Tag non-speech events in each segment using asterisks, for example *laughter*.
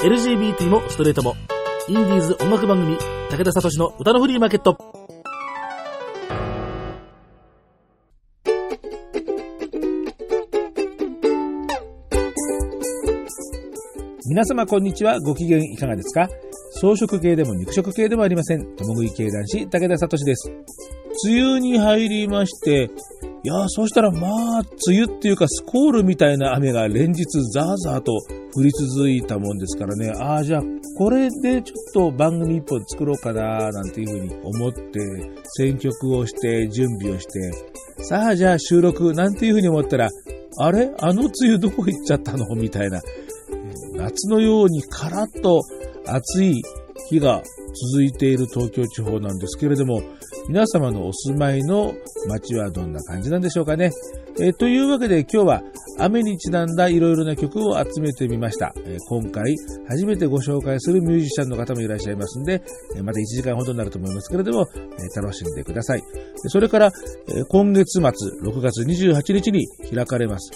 LGBT もストレートも。インディーズ音楽番組、武田聡の歌のフリーマーケット。皆様こんにちは。ご機嫌いかがですか？草食系でも肉食系でもありません。共食い系男子、武田聡です。梅雨に入りまして、いやー、そうしたらまあ、梅雨っていうかスコールみたいな雨が連日ザーザーと降り続いたもんですからね、ああ、じゃあ、これでちょっと番組一本作ろうかな、なんていうふうに思って、選曲をして、準備をして、さあ、じゃあ収録、なんていうふうに思ったら、あれ？あの梅雨どこ行っちゃったの？みたいな。夏のようにカラッと暑い日が続いている東京地方なんですけれども、皆様のお住まいの街はどんな感じなんでしょうかね。えー、というわけで今日は雨にちなんだいろいろな曲を集めてみました。えー、今回初めてご紹介するミュージシャンの方もいらっしゃいますんで、え、また1時間ほどになると思いますけれども、え楽しんでください。それから、え今月末6月28日に開かれます、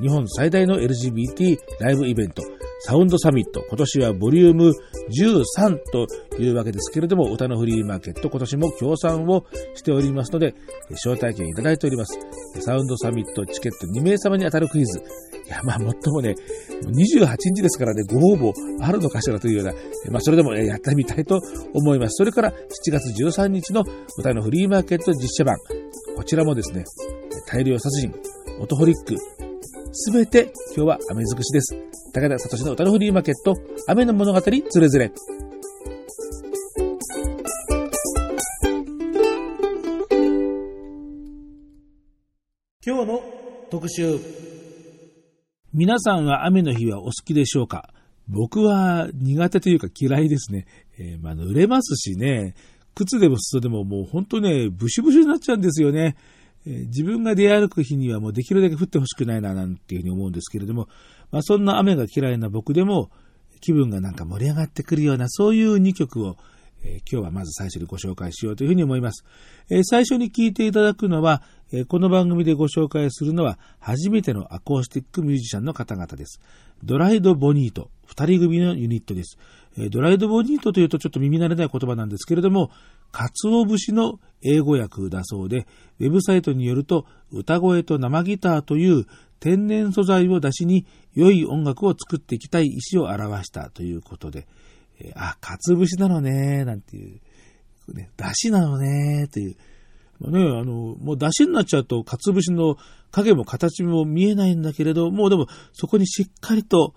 日本最大の LGBT ライブイベント、サウンドサミット、今年はボリューム13というわけですけれども、歌のフリーマーケット、今年も協賛をしておりますので、招待券いただいております。サウンドサミットチケット2名様に当たるクイズ。いや、まあ、もっともね、28日ですからね、ご応募あるのかしらというような、まあ、それでもやってみたいと思います。それから、7月13日の歌のフリーマーケット実写版。こちらもですね、大量殺人、オトホリック、すべて今日は雨尽くしです。高田聡の歌のフリーマーケット、雨の物語つれづれ。今日の特集。皆さんは雨の日はお好きでしょうか？僕は苦手というか嫌いですね。えー、まあ、濡れますしね、靴でも裾でももう本当ね、ブシュブシュになっちゃうんですよね。えー、自分が出歩く日にはもうできるだけ降ってほしくないな、なんていうふうに思うんですけれども、まあ、そんな雨が嫌いな僕でも、気分がなんか盛り上がってくるような、そういう2曲を、えー、今日はまず最初にご紹介しようというふうに思います。えー、最初に聴いていただくのは、この番組でご紹介するのは、初めてのアコースティックミュージシャンの方々です。ドライド・ボニート、二人組のユニットです。ドライド・ボニートというとちょっと耳慣れない言葉なんですけれども、鰹節の英語訳だそうで、ウェブサイトによると、歌声と生ギターという天然素材を出しに良い音楽を作っていきたい意思を表したということで、えあ、鰹節なのね、なんていう、ね、出汁なのね、という。まあね、あの、もう出汁になっちゃうと、鰹節の影も形も見えないんだけれど、もうでもそこにしっかりと、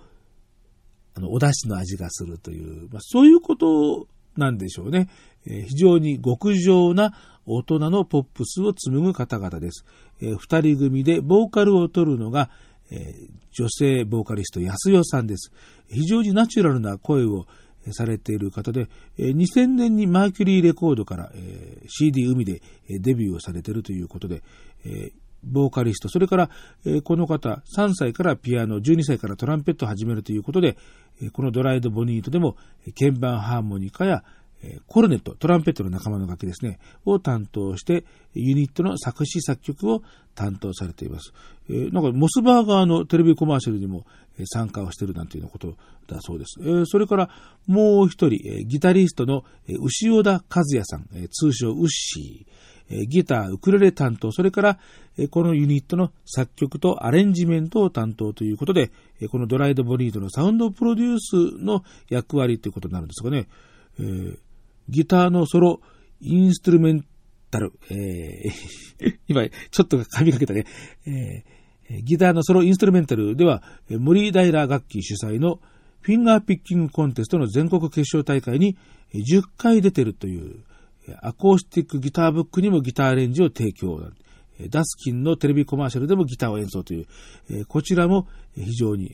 あの、お出汁の味がするという、まあ、そういうことなんでしょうね。えー、非常に極上な大人のポップスを紡ぐ方々です。えー、二人組でボーカルを取るのが、えー、女性ボーカリスト安代さんです。非常にナチュラルな声をされている方で、2000年にマーキュリーレコードから CD 海でデビューをされているということで、ボーカリスト、それからこの方3歳からピアノ、12歳からトランペットを始めるということで、このドライド・ボニートでも鍵盤ハーモニカやコルネット、トランペットの仲間の楽器ですね、を担当して、ユニットの作詞作曲を担当されています。なんか、モスバーガーのテレビコマーシャルにも参加をしてるなんていうようなことだそうです。え、それから、もう一人、え、ギタリストの牛尾田和也さん、え、通称ウッシー、え、ギター、ウクレレ担当、それから、え、このユニットの作曲とアレンジメントを担当ということで、え、このドライドボリードのサウンドプロデュースの役割ということになるんですかね。え、ギターのソロ、インストゥルメンタル、えー、*laughs* 今、ちょっと噛みかけたね、えー、ギターのソロインストルメンタルでは、森平楽器主催のフィンガーピッキングコンテストの全国決勝大会に10回出てるという、アコースティックギターブックにもギターアレンジを提供。ダスキンのテレビコマーシャルでもギターを演奏という、こちらも非常に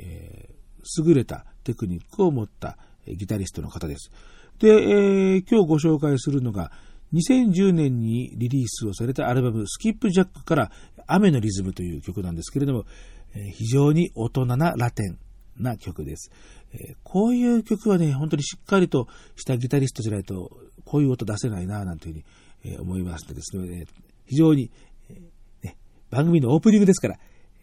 優れたテクニックを持ったギタリストの方です。で、えー、今日ご紹介するのが、2010年にリリースをされたアルバム、スキップジャックから雨のリズムという曲なんですけれども、え、非常に大人なラテンな曲です、え、こういう曲はね、本当にしっかりとしたギタリストじゃないと、こういう音出せないな、なんていうふうに、え、思いましてですね、非常に、ね、番組のオープニングですから、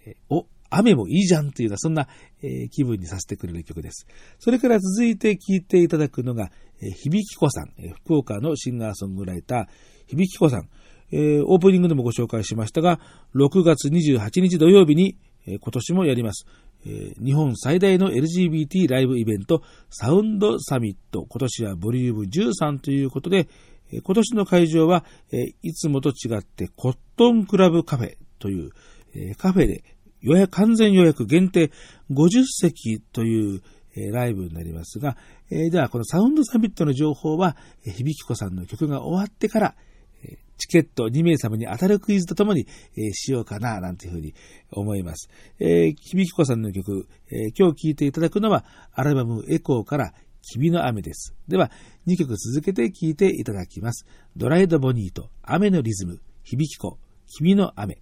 え、お、雨もいいじゃんというような、そんな、え、気分にさせてくれる曲です。それから続いて聴いていただくのが、え、響子さん、え、福岡のシンガーソングライター、響子さん、えー、オープニングでもご紹介しましたが、6月28日土曜日に、えー、今年もやります、えー、日本最大の LGBT ライブイベント、サウンドサミット、今年はボリューム13ということで、えー、今年の会場は、えー、いつもと違ってコットンクラブカフェという、えー、カフェで予約、完全予約限定50席という、え、ライブになりますが、えー、ではこのサウンドサミットの情報は、えー、響子さんの曲が終わってから、チケット2名様に当たるクイズとともに、えー、しようかな、なんていうふうに思います。えー、響子さんの曲、えー、今日聴いていただくのは、アルバムエコーから君の雨です。では、2曲続けて聴いていただきます。ドライドボニーと雨のリズム、響子、君の雨。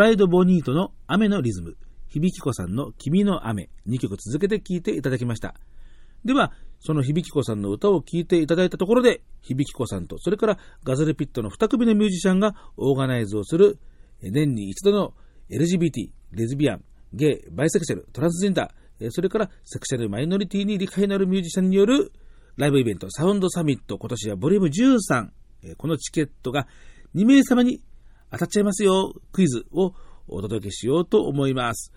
ライドボニートの雨のリズム、響子さんの君の雨、2曲続けて聴いていただきました。では、その響子さんの歌を聴いていただいたところで、響子さんと、それからガズルピットの2組のミュージシャンがオーガナイズをする、年に一度の LGBT、レズビアン、ゲイ、バイセクシャル、トランスジェンダー、それからセクシャルマイノリティに理解のあるミュージシャンによるライブイベント、サウンドサミット、今年はボリューム13、このチケットが2名様に当たっちゃいますよ、クイズをお届けしようと思います。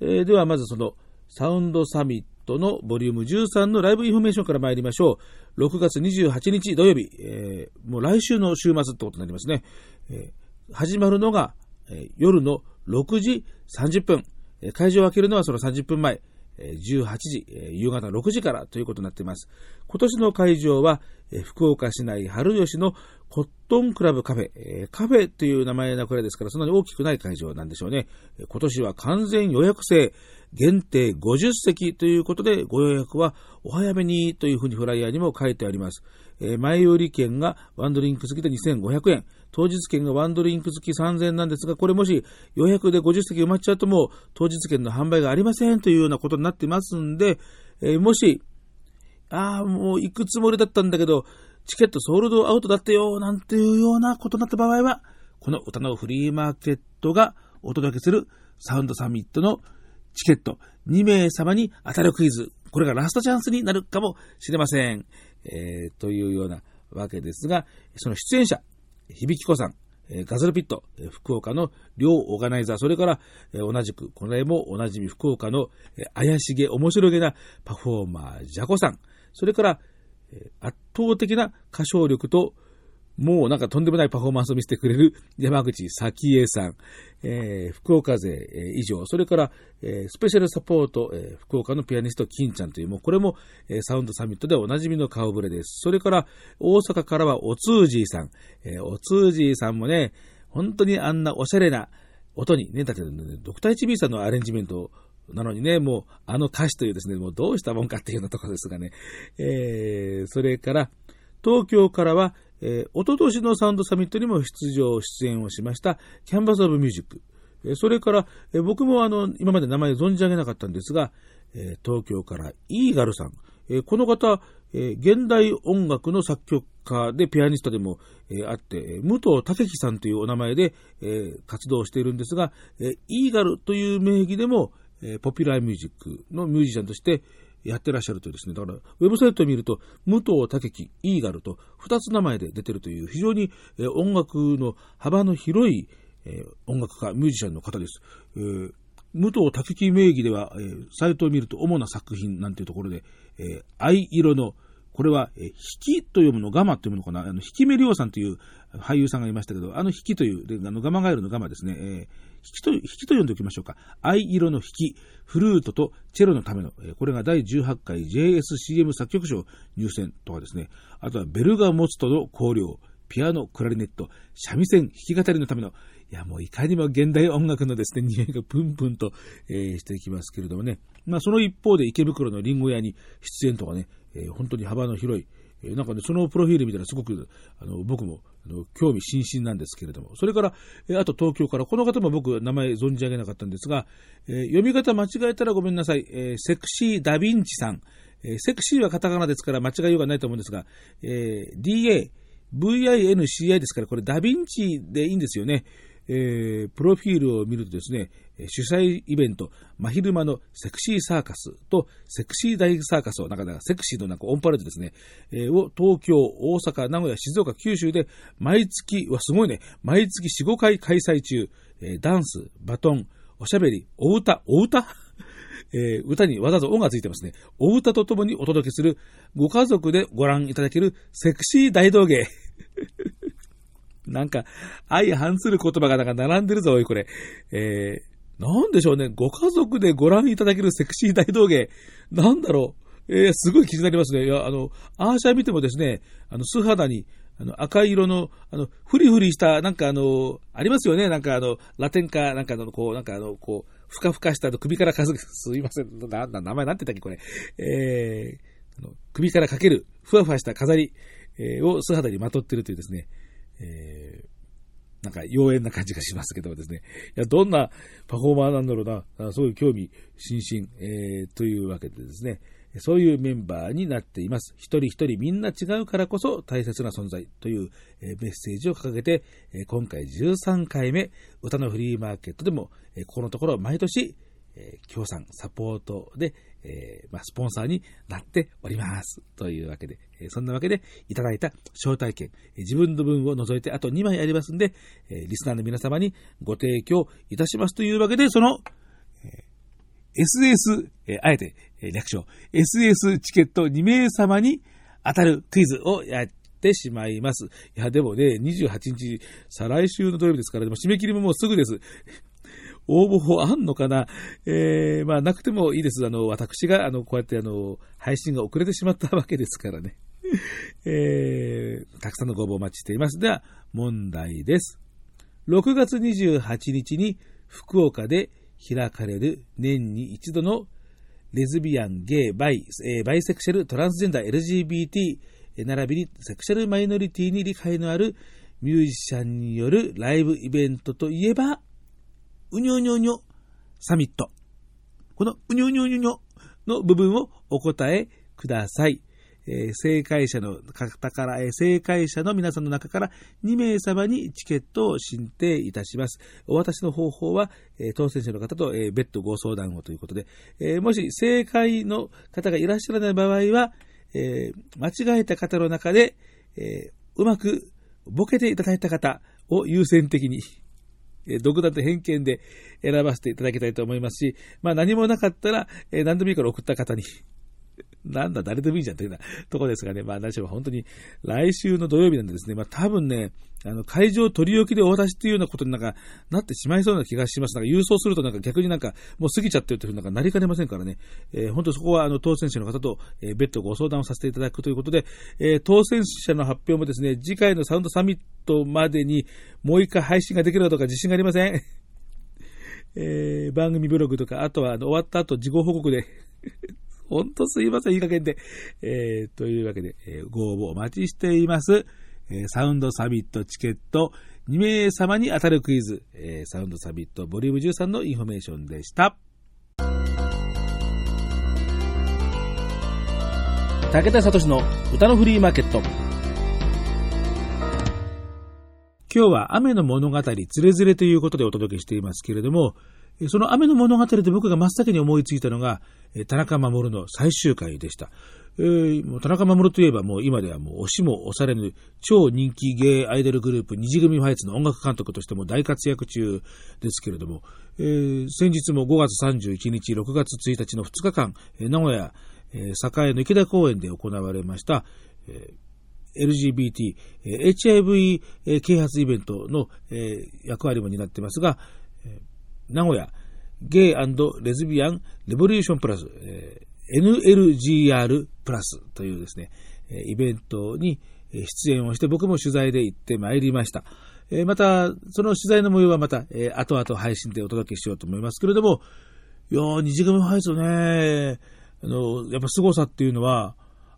えー、ではまずそのサウンドサミットのボリューム13のライブインフォメーションから参りましょう。6月28日土曜日、えー、もう来週の週末ってことになりますね。えー、始まるのが、え、夜の6時30分。会場を開けるのはその30分前。18時、夕方6時からということになっています。今年の会場は、福岡市内春吉のコットンクラブカフェ。カフェという名前のくらいですから、そんなに大きくない会場なんでしょうね。今年は完全予約制、限定50席ということで、ご予約はお早めにというふうにフライヤーにも書いてあります。前売り券がワンドリンク付きで2500円。当日券がワンドリンク付き3000円なんですが、これもし予約で50席埋まっちゃうともう当日券の販売がありませんというようなことになってますんで、もし、ああ、もう行くつもりだったんだけど、チケットソールドアウトだったよ、なんていうようなことになった場合は、この歌のフリーマーケットがお届けするサウンドサミットのチケット2名様に当たるクイズ。これがラストチャンスになるかもしれません。えー、というようなわけですが、その出演者、響子さん、ガズルピット、福岡の両オーガナイザー、それから同じく、これもおなじみ福岡の怪しげ、面白げなパフォーマー、ジャコさん、それから圧倒的な歌唱力ともうなんかとんでもないパフォーマンスを見せてくれる山口咲恵さん、えー、福岡勢、えー、以上、それから、えー、スペシャルサポート、えー、福岡のピアニスト金ちゃんという、もうこれも、えー、サウンドサミットでおなじみの顔ぶれです。それから大阪からはおつーじーさん、えー、おつーじーさんもね、本当にあんなおしゃれな音にね、だって、ね、ドクター HB さんのアレンジメントなのにね、もう、あの歌詞というですね、もうどうしたもんかっていうようなところですがね。えー、それから、東京からは、えー、おととしのサウンドサミットにも出場、出演をしました、キャンバス・オブ・ミュージック。えー、それから、えー、僕もあの、今まで名前存じ上げなかったんですが、えー、東京からイーガルさん。えー、この方、えー、現代音楽の作曲家でピアニストでも、えー、あって、え武藤武樹さんというお名前で、えー、活動しているんですが、えー、イーガルという名義でも、えー、ポピュラーミュージックのミュージシャンとして、やってらっしゃるというですね、だから、ウェブサイトを見ると、武藤武樹、イーガルと2つ名前で出てるという、非常に、えー、音楽の幅の広い、えー、音楽家、ミュージシャンの方です。えー、武藤武樹名義では、えー、サイトを見ると主な作品なんていうところで、えー、藍色の、これは、えー、引きと読むの、ガマと読むのかな、あの、引き目亮さんという俳優さんがいましたけど、あの引きという、であのガマガエルのガマですね、えー、きと、引きと読んでおきましょうか。藍色の引き、フルートとチェロのための、これが第18回 JSCM 作曲賞入選とかですね、あとはベルガモツとの香料、ピアノ、クラリネット、三味線、弾き語りのための、いや、もういかにも現代音楽のですね、匂いがプンプンと、えー、していきますけれどもね。まあ、その一方で池袋のリンゴ屋に出演とかね、えー、本当に幅の広い、え、なんかね、そのプロフィール見たらすごく、あの、僕も、あの、興味津々なんですけれども、それから、え、あと東京から、この方も僕、名前存じ上げなかったんですが、えー、読み方間違えたらごめんなさい、え、セクシー・ダヴィンチさん、え、セクシーはカタカナですから間違いようがないと思うんですが、えー、DA、VINCI ですから、これダヴィンチでいいんですよね。えー、プロフィールを見るとですね、主催イベント、真昼間のセクシーサーカスとセクシー大サーカスを、なんか、セクシーのなんかオンパレードですね、えー、を東京、大阪、名古屋、静岡、九州で毎月、わ、すごいね、毎月4、5回開催中、えー、ダンス、バトン、おしゃべり、お歌、お歌？*laughs* えー、歌にわざわざ音がついてますね。お歌とともにお届けする、ご家族でご覧いただけるセクシー大道芸。なんか、相反する言葉がなんか並んでるぞ、おい、これ。えー、なんでしょうね。ご家族でご覧いただけるセクシー大道芸。なんだろう。えー、すごい気になりますね。いや、あの、アーシャ見てもですね、あの、素肌に、あの、赤色の、あの、フリフリした、なんかあの、ありますよね。なんかあの、ラテンか、なんかの、こう、なんかあの、こう、ふかふかした首からかす、*laughs* すいません。な、な、名前なんて言ったっけ、これ。えー、首からかける、ふわふわした飾り、えー、を素肌にまとってるというですね、えー、なんか妖艶な感じがしますけどもですね。いや、どんなパフォーマーなんだろうな、そういう興味津々、えー、というわけでですね、そういうメンバーになっています。一人一人みんな違うからこそ大切な存在というメッセージを掲げて、今回13回目、歌のフリーマーケットでも、ここのところ毎年、協賛、サポートで、えー、まあ、スポンサーになっております。というわけで、えそんなわけで、いただいた招待券、え自分の分を除いてあと2枚ありますんで、えリスナーの皆様にご提供いたしますというわけで、その、え SS、えあえて、え略称、SS チケット2名様に当たるクイズをやっってしまいます。いや、でもね、28日、再来週の土曜日ですから、でも締め切りももうすぐです。応募法あんのかな？えー、まあ、なくてもいいです。あの、私が、あの、こうやってあの、配信が遅れてしまったわけですからね。*laughs* えー、たくさんのご応募お待ちしています。では、問題です。6月28日に福岡で開かれる年に一度のレズビアン、ゲイ、バイ、えー、バイセクシャル、トランスジェンダー、LGBT、並びにセクシャルマイノリティに理解のあるミュージシャンによるライブイベントといえば、うにょにょにょサミット。このうにょにょにょにょの部分をお答えください。えー、正解者の方から、えー、正解者の皆さんの中から2名様にチケットを申請いたします。お渡しの方法は、えー、当選者の方と、え別途ご相談をということで、えもし正解の方がいらっしゃらない場合は、え間違えた方の中で、えうまくボケていただいた方を優先的に独断と偏見で選ばせていただきたいと思いますし、まあ何もなかったら、え何でもいいから送った方になんだ、誰でもいいじゃんというようなとこですがね、まあ、何しろ本当に来週の土曜日なんでですね、まあ、多分ね、あの、会場取り置きでお渡しっていうようなことになんか、なってしまいそうな気がします。なんか、郵送するとなんか逆になんか、もう過ぎちゃってるというふうになかなりかねませんからね、えー、本当そこはあの、当選者の方と、えー、別途ご相談をさせていただくということで、えー、当選者の発表もですね、次回のサウンドサミットまでにもう一回配信ができるかどうか自信がありません。*laughs* えー、番組ブログとか、あとはあの終わった後、事後報告でほんとすいません、いい加減で。えー、というわけで、えー、ご応募お待ちしています。えー、サウンドサミットチケット2名様に当たるクイズ、えー、サウンドサミットボリューム13のインフォメーションでした。武田聡の歌のフリーマーケット。今日は雨の物語、つれづれということでお届けしていますけれども、その雨の物語で僕が真っ先に思いついたのが、田中守の最終回でした。えー、田中守といえばもう今ではもう押しも押されぬ超人気ゲイアイドルグループ二次組ファイツの音楽監督としても大活躍中ですけれども、えー、先日も5月31日、6月1日の2日間、名古屋、えー、栄の池田公園で行われました、えー、LGBT、HIV 啓発イベントの役割も担っていますが、名古屋ゲイレズビアンレボリューションプラス、えー、NLGR プラスというですね、イベントに出演をして僕も取材で行ってまいりました。えー、また、その取材の模様はまた、えー、後々配信でお届けしようと思いますけれども、いやー、二次組ファイトね、あの、やっぱ凄さっていうのは、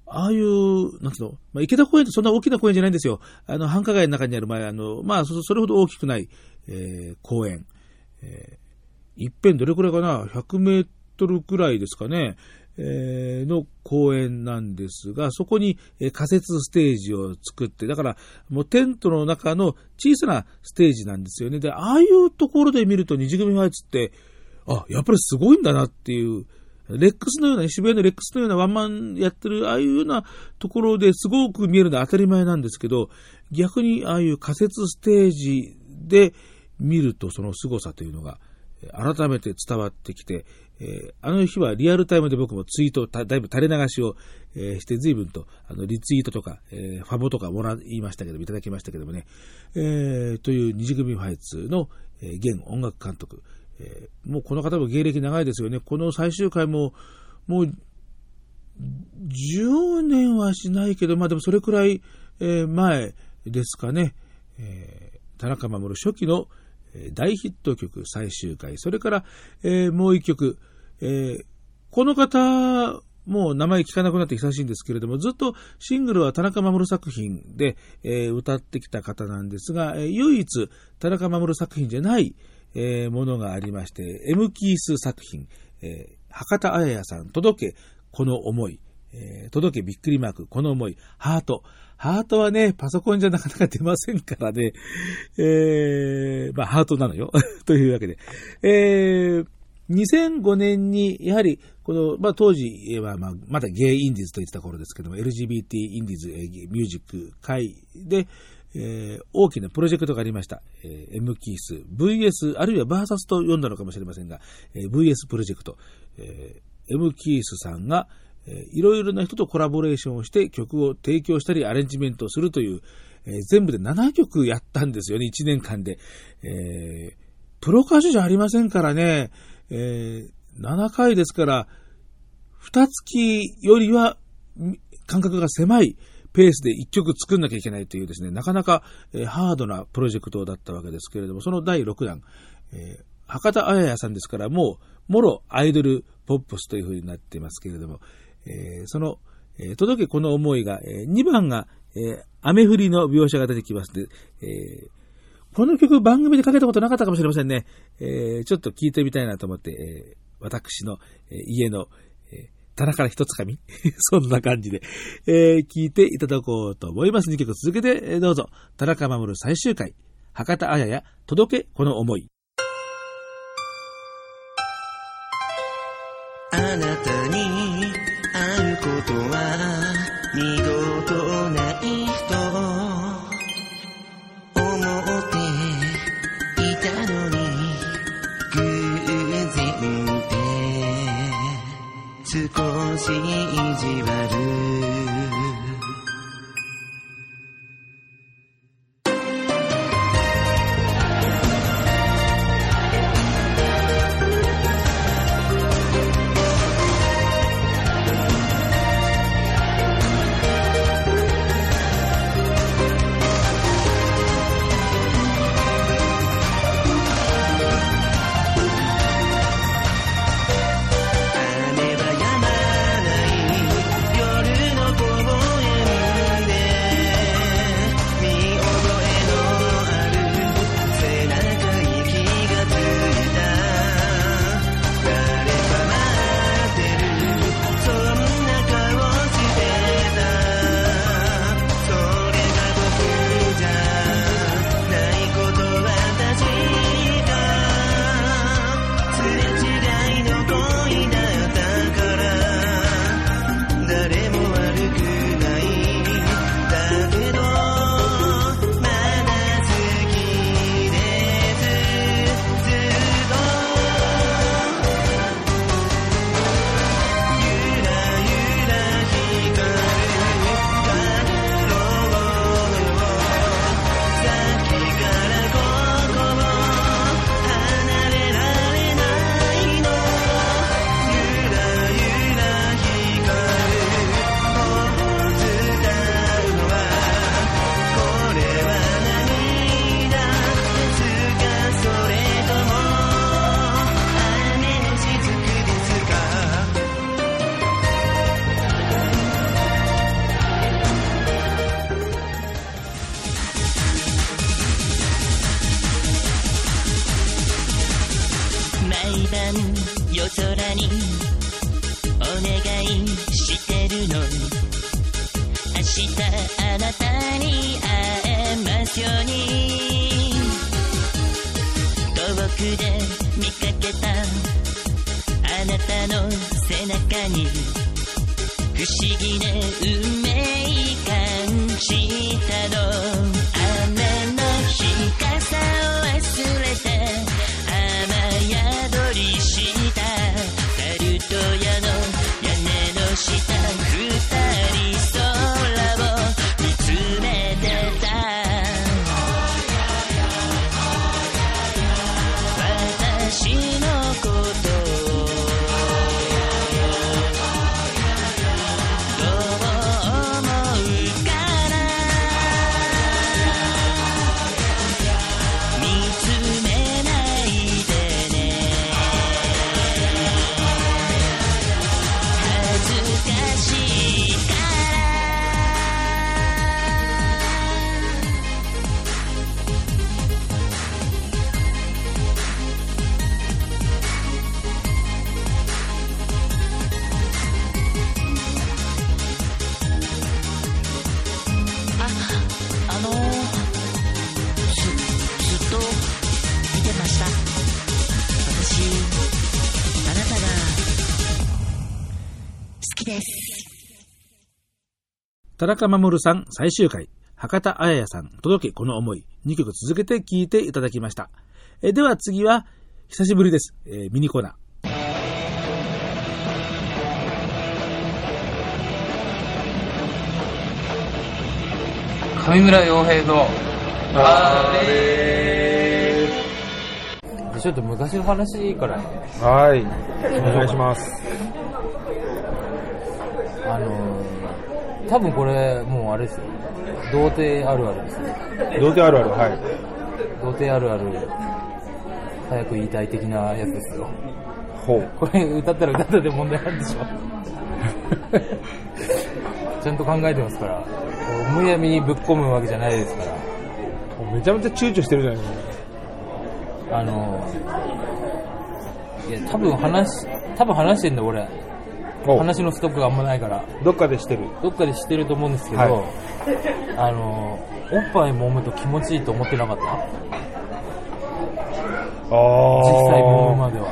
ああいう、なんつうの、まあ、池田公園ってそんな大きな公園じゃないんですよ。あの、繁華街の中にある前、あの、まあ、それほど大きくない、えー、公園。え一辺どれくらいかな ?100 メートルくらいですかね。えー、の公園なんですが、そこに、仮設ステージを作って、だからもうテントの中の小さなステージなんですよね。で、ああいうところで見ると二次組ファイツって、あ、やっぱりすごいんだなっていう、レックスのような、渋谷のレックスのようなワンマンやってる、ああいうようなところですごく見えるのは当たり前なんですけど、逆にああいう仮設ステージで見るとその凄さというのが、改めて伝わってきて、え、あの日はリアルタイムで僕もツイートだいぶ垂れ流しを、えー、して随分とあのリツイートとか、えー、ファボとかもらいましたけども、いただきましたけどもね、えー、という二次組ファイツの、えー、現音楽監督、えー、もうこの方も芸歴長いですよね。この最終回も、もう、10年はしないけど、まあでもそれくらい、えー、前ですかね、えー、田中守初期の、大ヒット曲最終回、それから、えー、もう一曲、えー、この方、もう名前聞かなくなって久しいんですけれども、ずっとシングルは田中守作品で、えー、歌ってきた方なんですが、え、唯一田中守作品じゃない、え、ものがありまして、M キース作品、え博多彩也さん、届け、この思い、え届けびっくりマーク、この思い、ハート、ハートはね、パソコンじゃなかなか出ませんからね。えー、まあ、ハートなのよ。*laughs* というわけで。えー、2005年に、やはり、この、まあ、当時は、まあ、まだゲイインディーズと言ってた頃ですけども、LGBT インディーズ、え、ミュージック会で、えー、大きなプロジェクトがありました。えー、M キース、VS、あるいはバーサスと読んだのかもしれませんが、えー、VS プロジェクト、えー、M キースさんが、えいろいろな人とコラボレーションをして曲を提供したりアレンジメントをするという、えー、全部で7曲やったんですよね、1年間で。えー、プロ歌手じゃありませんからね、えー、7回ですから、2月よりは感覚が狭いペースで1曲作んなきゃいけないというですね、なかなか、えー、ハードなプロジェクトだったわけですけれども、その第6弾、えー、博多あややさんですから、もう、もろアイドルポップスという風になっていますけれども、えー、その、えー、届けこの思いが、えー、2番が、え、雨降りの描写が出てきますので、え、この曲番組でかけたことなかったかもしれませんね。え、ちょっと聞いてみたいなと思って、え、私の、え、家の、えー、棚から一つかみ *laughs* そんな感じで、え、聞いていただこうと思います。2曲続けて、どうぞ。田中守最終回、博多あや、届けこの思い。あなたことは二度とないと思っていたのに偶然って少し意地悪田中守さん最終回、博多綾也さん、届けこの思い、2曲続けて聴いていただきました。えでは次は、久しぶりです。えー、ミニコーナー。上村洋平のあれちょっと昔の話いいから、ね、はいお願いしますあの多分これもうあれですよ。童貞あるあるですよ童貞あるある、はい。童貞あるある早く言いたい的なやつですよ。ほう。これ歌ったら歌ったで問題なんでしょ。*laughs* ちゃんと考えてますから。むやみにぶっ込むわけじゃないですから。めちゃめちゃ躊躇してるじゃないですか。あのいや多分話多分話してんだ俺。お話のストックがあんまないから。どっかでしてる。どっかで知ってると思うんですけど、はい。*laughs* あのおっぱい揉むと気持ちいいと思ってなかった？あ実際揉むまでは。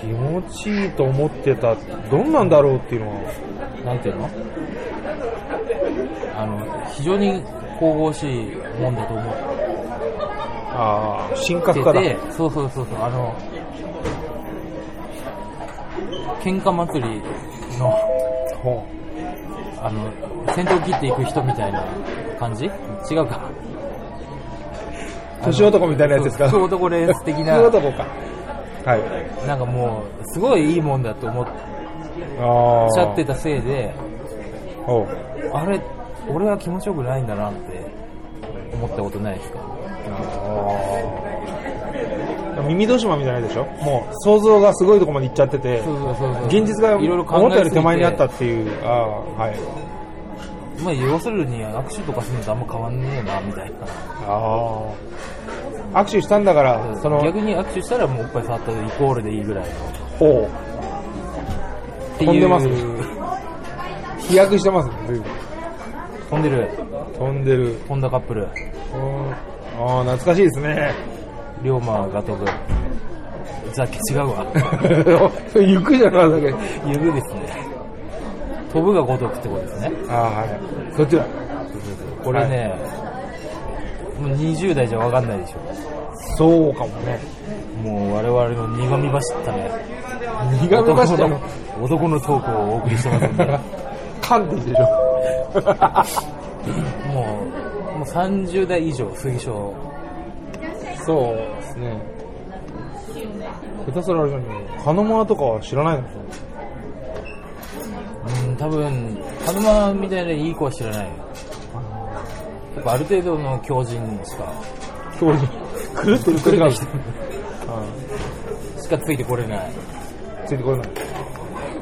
気持ちいいと思ってた。どんなんだろうっていうのは。なんていうの？あの非常に神々しいもんだと思ってああ、神格化だ。てそうそうそうそう。あの喧嘩祭りのほあの先頭切っていく人みたいな感じ？違うかう年男みたいなやつですか？そうそう男レース的な年男か。はい。なんかもうすごいいいもんだと思っああ。ちゃってたせいで。あれ俺は気持ちよくないんだなって思ったことないですか？耳戸島みたいなでしょ？もう想像がすごいところまで行っちゃってて、現実がいろいろ考え思ったより手前にあったっていう、ああ、はい。まあ要するに握手とかするのとあんま変わんねえなみたいな。ああ。握手したんだから、その、逆に握手したらもうおっぱい触ったイコールでいいぐらいの。ほう。っていう。飛んでます。飛躍してますね、飛んでる。飛んでる。飛んだカップル。うんああ、懐かしいですね。龍馬が飛ぶざっけ違うわ *laughs* 行くじゃん、まだけ。指ですね飛ぶが如くってことですねああ、はい。そっちだ。これね、もう20代じゃ分かんないでしょそうかもね。もう我々の苦み走ったね苦みましたの。男のトークをお送りしてますんで *laughs* 噛んでいいでしょ。*laughs* もうもう30代以上推奨そうですね。下手すらあれじゃないカノマとかは知らないのうん多分カヌマみたいないい子は知らない。よやっぱある程度の強靭しか。当時。狂ってる？来る？かし狂ってる？かついてこれないついてこれない。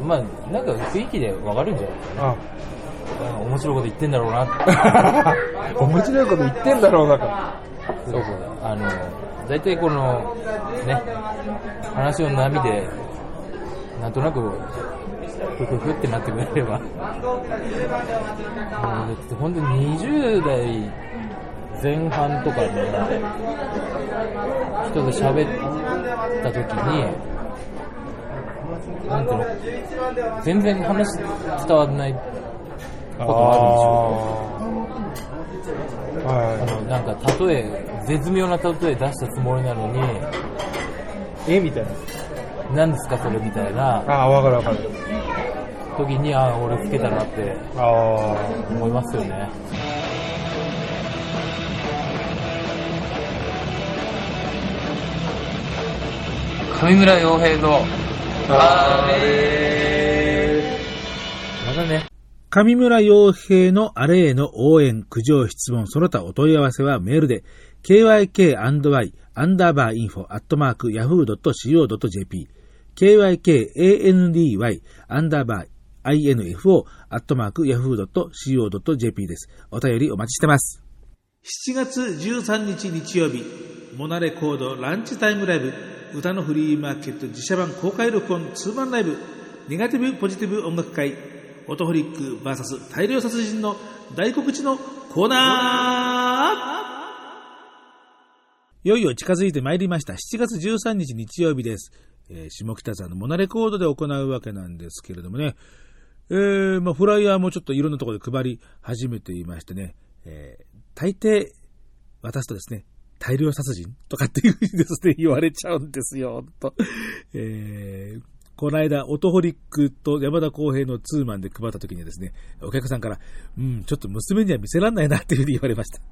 まあなんか雰囲気で分かる？んじゃないあうん面白いこと言ってんだろうなってあ。面白いこと言ってんだろうなか。そうそう。あの大体このね話の波でなんとなくふふふってなってくれれば。もうだって本当に20代前半とかの人と喋った時になんていうの全然話伝わらないことがあるんでしょああ。はあのなんか例え絶妙な例え出したつもりなのにい。えみたいな。何ですかそれみたいなああ、わかるわかる。時にああ俺老けたなってああ。思いますよね上村洋平のあれまだね上村洋平のあれへの応援、苦情、質問、その他お問い合わせはメールで、kyk&y アンダーバーインフォアットマーク yahoo.co.jp、kykandy アンダーバー info アットマーク yahoo.co.jp です。お便りお待ちしてます。7月13日日曜日、モナレコードランチタイムライブ、歌のフリーマーケット自社版公開録音ツーマンライブ、ネガティブポジティブ音楽会、オトホリック VS 大量殺人の大告知のコーナーいよいよ近づいてまいりました。7月13日日曜日です。えー下北沢のモナレコードで行うわけなんですけれどもね、えーまあ、フライヤーもちょっといろんなところで配り始めていましてね、えー大抵渡すとですね、大量殺人とかっていうふうにですね、言われちゃうんですよ、と。えーこの間、オトホリックと山田公平のツーマンで配った時にですね、お客さんから、うん、ちょっと娘には見せらんないなっていうふうに言われました。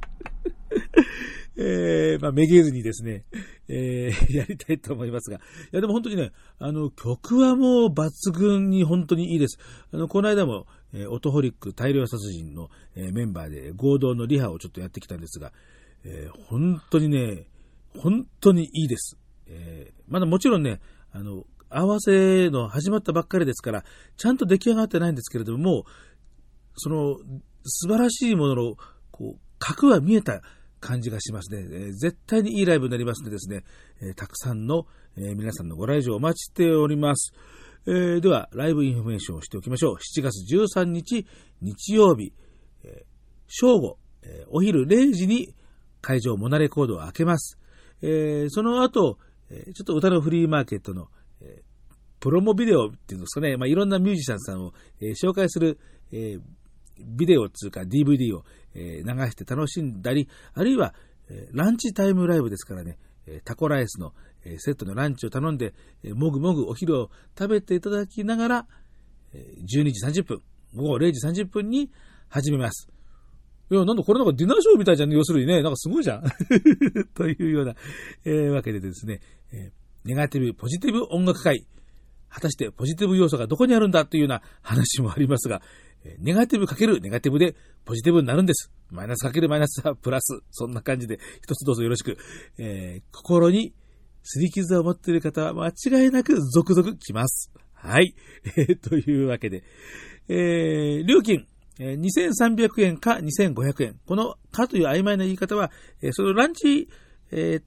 *laughs* えー、まあ、めげずにですね、えー、やりたいと思いますが。いや、でも本当にね、あの、曲はもう抜群に本当にいいです。あの、この間も、えー、オトホリック大量殺人の、えー、メンバーで合同のリハをちょっとやってきたんですが、えー、本当にね、本当にいいです。えー、まだもちろんね、あの、合わせの始まったばっかりですから、ちゃんと出来上がってないんですけれども、その、素晴らしいものの、こう、核は見えた感じがしますね。えー絶対にいいライブになりますのでですね、えーたくさんの、えー皆さんのご来場お待ちしております。えでは、ライブインフォメーションをしておきましょう。7月13日、日曜日、え正午、えお昼0時に会場モナレコードを開けます。えその後、ちょっと歌のフリーマーケットの、プロモビデオっていうんですかね、まあ、いろんなミュージシャンさんを、え紹介する、えビデオっていうか DVD を、え流して楽しんだり、あるいは、えランチタイムライブですからね、えタコライスの、えセットのランチを頼んで、えもぐもぐお昼を食べていただきながら、えー12時30分、午後0時30分に始めます。いや、なんだ、これなんかディナーショーみたいじゃん、要するにね。なんかすごいじゃん。*laughs* というような、えーわけでですね、えーネガティブ、ポジティブ音楽会。果たしてポジティブ要素がどこにあるんだというような話もありますが、ネガティブかけるネガティブでポジティブになるんです。マイナスかけるマイナスはプラス。そんな感じで一つどうぞよろしく。えー心に擦り傷を持っている方は間違いなく続々来ます。はい。*laughs* えーというわけで、えー料金、2300円か2500円。このかという曖昧な言い方は、えーそのランチ、え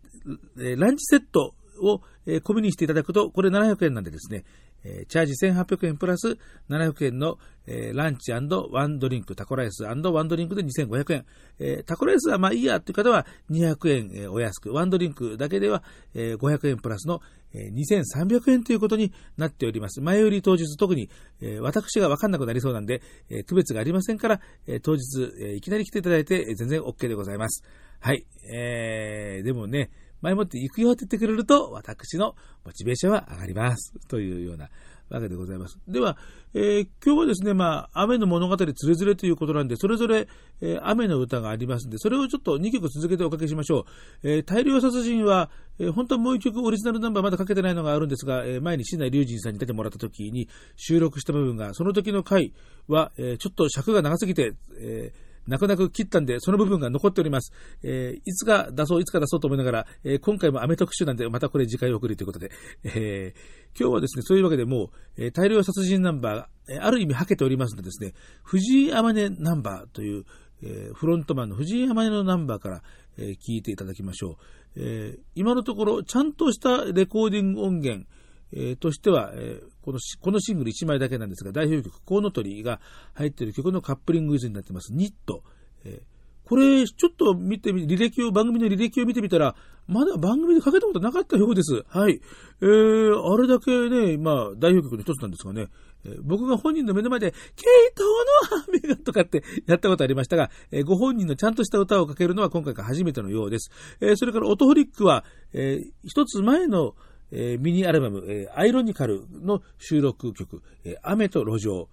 ーランチセットを、えー込みにしていただくと、これ700円なんでですね、えーチャージ1800円プラス700円の、えーランチワンドリンク、タコライスワンドリンクで2500円。えータコライスはまあいいやっていう方は200円、えーお安く、ワンドリンクだけでは、えー500円プラスの、えー2300円ということになっております。前売り当日、特に、えー私がわかんなくなりそうなんで、えー区別がありませんから、えー当日、えーいきなり来ていただいて、えー全然 OK でございます。はい。えー、でもね、前もって行くよって言ってくれると、私のモチベーションは上がります。というようなわけでございます。では、えー今日はですね、まあ、雨の物語つれづれということなんで、それぞれ、えー雨の歌がありますんで、それをちょっと2曲続けておかけしましょう。えー大量殺人は、えー本当はもう1曲オリジナルナンバーまだかけてないのがあるんですが、えー前に椎名隆二さんに出てもらった時に収録した部分が、その時の回は、えーちょっと尺が長すぎて、えー泣く泣く切ったんで、その部分が残っております。えーいつか出そう、いつか出そうと思いながら、えー今回も雨特集なんで、またこれ次回送りということで、えー今日はですね、そういうわけでもう、えー大量殺人ナンバー、えーある意味はけておりますのでですね、藤井天音ナンバーという、えーフロントマンの藤井天音のナンバーから、えー聞いていただきましょう。えー今のところ、ちゃんとしたレコーディング音源、えーとしては、えーこのこのシングル1枚だけなんですが、代表曲、コウノトリが入っている曲のカップリング図になってます。ニット。えーこれ、ちょっと見てみ、履歴を、番組の履歴を見てみたら、まだ番組でかけたことなかったようです。はい。えー、あれだけね、まあ、代表曲の一つなんですがね、えー僕が本人の目の前で、ケイトの雨がとかってやったことありましたが、えーご本人のちゃんとした歌をかけるのは今回が初めてのようです。えーそれから、オトホリックは、えー一つ前の、えーミニアルバム、えーアイロニカルの収録曲、えー雨と路上、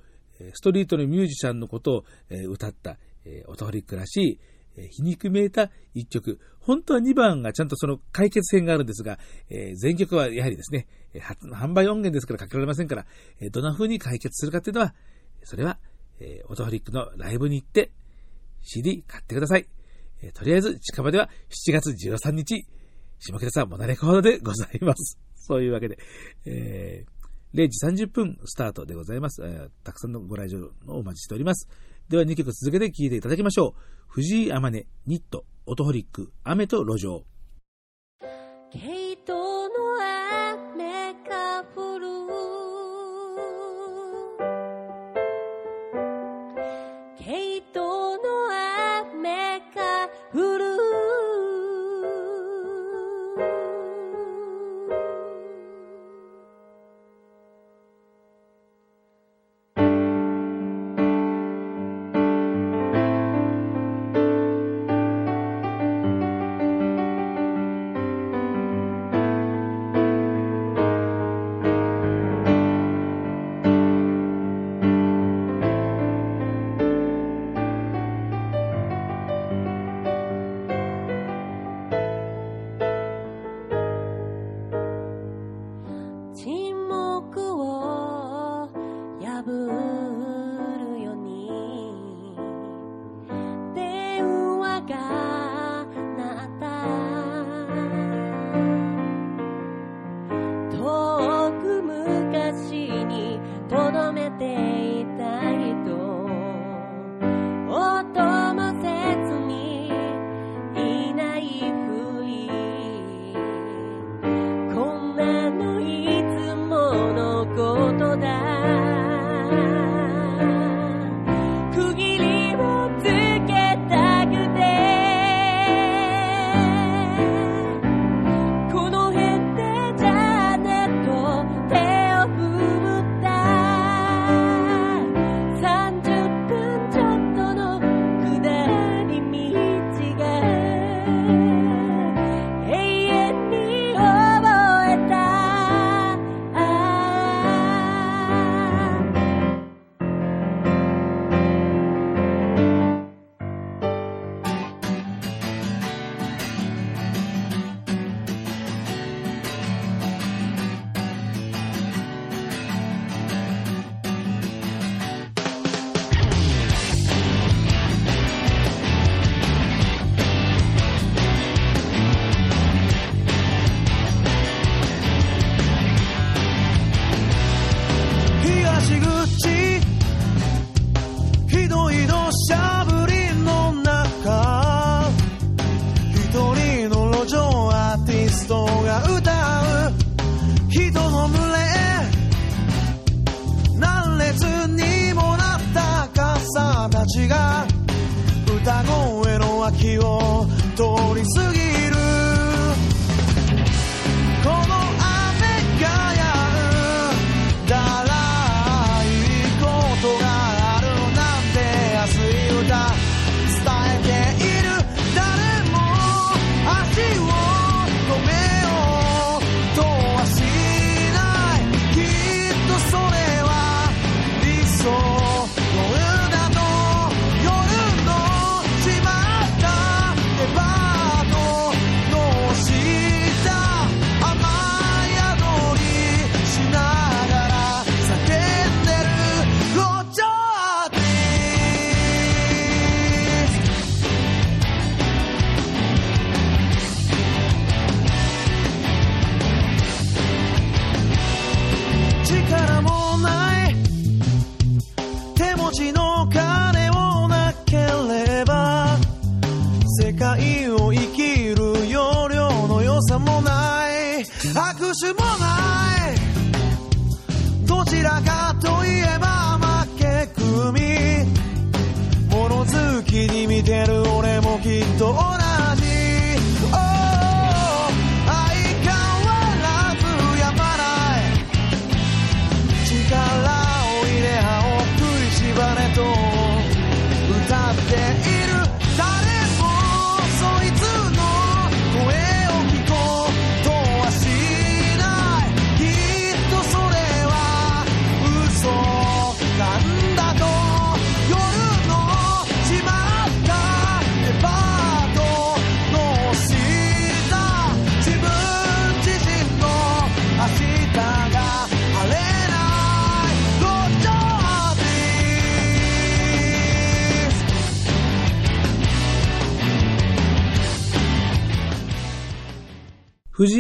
ストリートのミュージシャンのことを、えー歌った、えーオトホリックらしい、えー皮肉めいた一曲。本当は2番がちゃんとその解決編があるんですが、えー全曲はやはりですね、えー販売音源ですからかけられませんから、えーどんな風に解決するかっていうのは、それは、えーオトホリックのライブに行って CD 買ってください。えーとりあえず近場では7月13日、下北沢モナレコードでございます。そういうわけで、えー0時30分スタートでございます。えーたくさんのご来場をお待ちしております。では2曲続けて聴いていただきましょう。藤井天音、ニット、オトホリック、雨と路上。毛糸の雨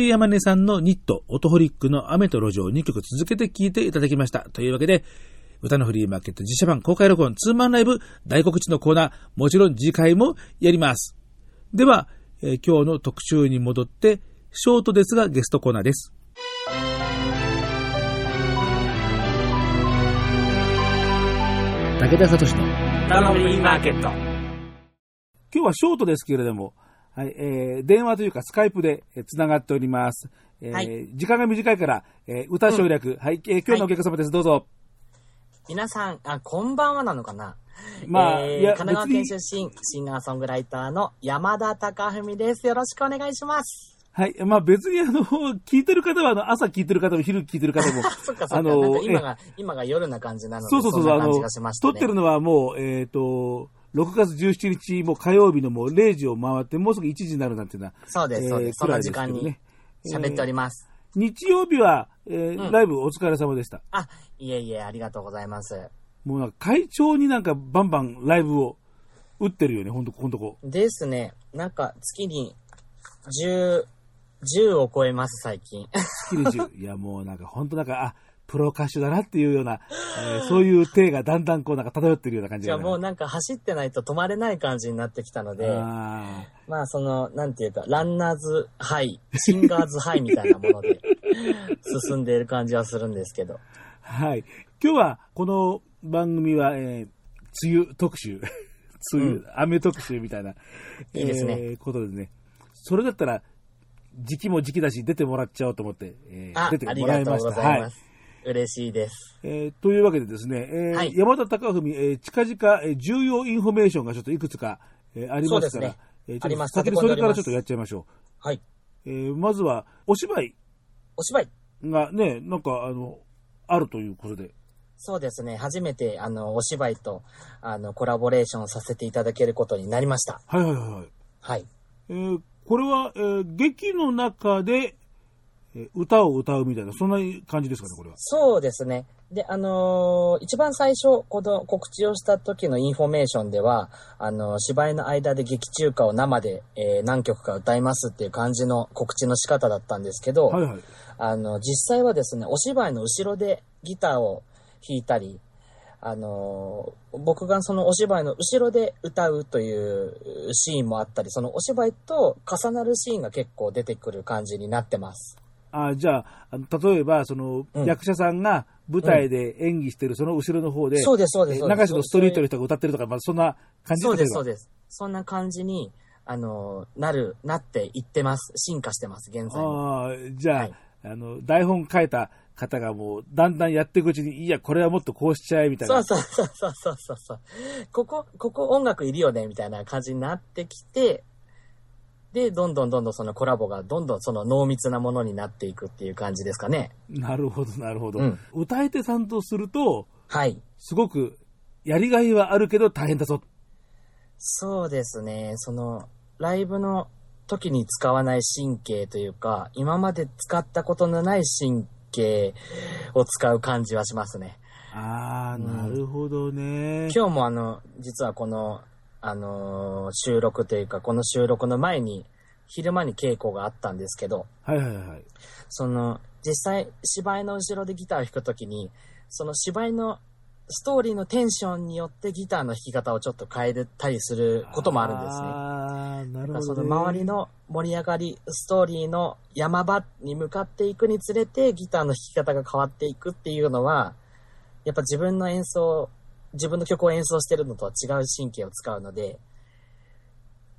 山根さんのニット、オトホリックの雨と路上2曲続けて聴いていただきました。というわけで、歌のフリーマーケット実写版公開録音ツーマンライブ大告知のコーナー、もちろん次回もやります。では、えー今日の特集に戻って、ショートですがゲストコーナーです。武田聡の歌のフリーマーケット。今日はショートですけれども、はい、えー、電話というかスカイプでえーつながっております。えーはい時間が短いから、えー歌省略、はい、えー今日のお客様です。どうぞ。皆さん、あ、こんばんはなのかな？まあ、えー神奈川県出身、シンガーソングライターの山田貴文です。よろしくお願いします。はい、まあ別にあの、聞いてる方は、あの、朝聞いてる方も昼聞いてる方も、*laughs* そっかそっか。あの今えが、今が夜な感じなので、そうそうそう、あの。撮ってるのはもう、えっ、と、6月17日、もう火曜日のもう0時を回って、もうすぐ1時になるなんていうな。そうです、そうです。その時間に喋っております。日曜日は、えーうんライブお疲れ様でした。あ、いえいえ、ありがとうございます。もうなんか会長になんかバンバンライブを打ってるよね、ほんとこ、ほんとこ。ですね。なんか、月に、10、10を超えます、最近。月に10いやもうなんかほんとなんか、あ、プロ歌手だなっていうような、えーそういう体がだんだんこうなんか漂ってるような感じがじゃあもうなんか走ってないと止まれない感じになってきたので、あまあその、なんていうか、ランナーズハイ、シンガーズハイみたいなもので進んでいる感じはするんですけど。ーはい。今日はこの番組は、えー梅雨特集。*laughs* 梅雨、うん雨特集みたいな、いいですねえーことですね。それだったら、時期も時期だし出てもらっちゃおうと思って、えーあ、出てありもらいました。がとうございます。嬉しいです。えーというわけでですね、えーはい山田貴文、えー近々、えー重要インフォメーションがちょっといくつか、えーありますから、ねえーちょっと先にそれからちょっとやっちゃいましょはい。う。えーまずは、お芝居お芝居。がね、なんか、あの、あるということで。そうですね。初めて、あの、お芝居と、あの、コラボレーションさせていただけることになりました。はいはいはいはい。はい。えーこれは、えー劇の中で、えー歌を歌うみたいな、そんな感じですかね、これは。そうですね。で、あのー一番最初、この告知をした時のインフォメーションでは、あのー芝居の間で劇中歌を生で、えー何曲か歌いますっていう感じの告知の仕方だったんですけど、はいはい。あの、実際はですね、お芝居の後ろでギターを弾いたり、あのー僕がそのお芝居の後ろで歌うというシーンもあったり、そのお芝居と重なるシーンが結構出てくる感じになってます。あじゃあ、例えば、その、うん役者さんが舞台で演技してる、その後ろの方で、そうです、そうです。えそうです流しのストリートの人が歌ってるとか、まあ、そんな感じそうです、そうでです。そんな感じに、あの、なる、なっていってます。進化してます、現在も。ああ、じゃあ、はいあの、台本書いた方がもう、だんだんやっていくうちに、いや、これはもっとこうしちゃえ、みたいな。そうそうそうそうそうそう。ここ、ここ音楽いるよね、みたいな感じになってきて、で、どんどんどんどんそのコラボがどんどんその濃密なものになっていくっていう感じですかね。なるほど、なるほど、うん歌い手さんとすると、はい。すごく、やりがいはあるけど大変だぞ。そうですね。その、ライブの時に使わない神経というか、今まで使ったことのない神経を使う感じはしますね。ああ、うんなるほどね。今日もあの、実はこの、あのー収録というか、この収録の前に、昼間に稽古があったんですけど、はいはいはい。その、実際、芝居の後ろでギターを弾くときに、その芝居のストーリーのテンションによってギターの弾き方をちょっと変えたりすることもあるんですね。ああ、なるほど、ね。の周りの盛り上がり、ストーリーの山場に向かっていくにつれてギターの弾き方が変わっていくっていうのは、やっぱ自分の演奏、自分の曲を演奏してるのとは違う神経を使うので、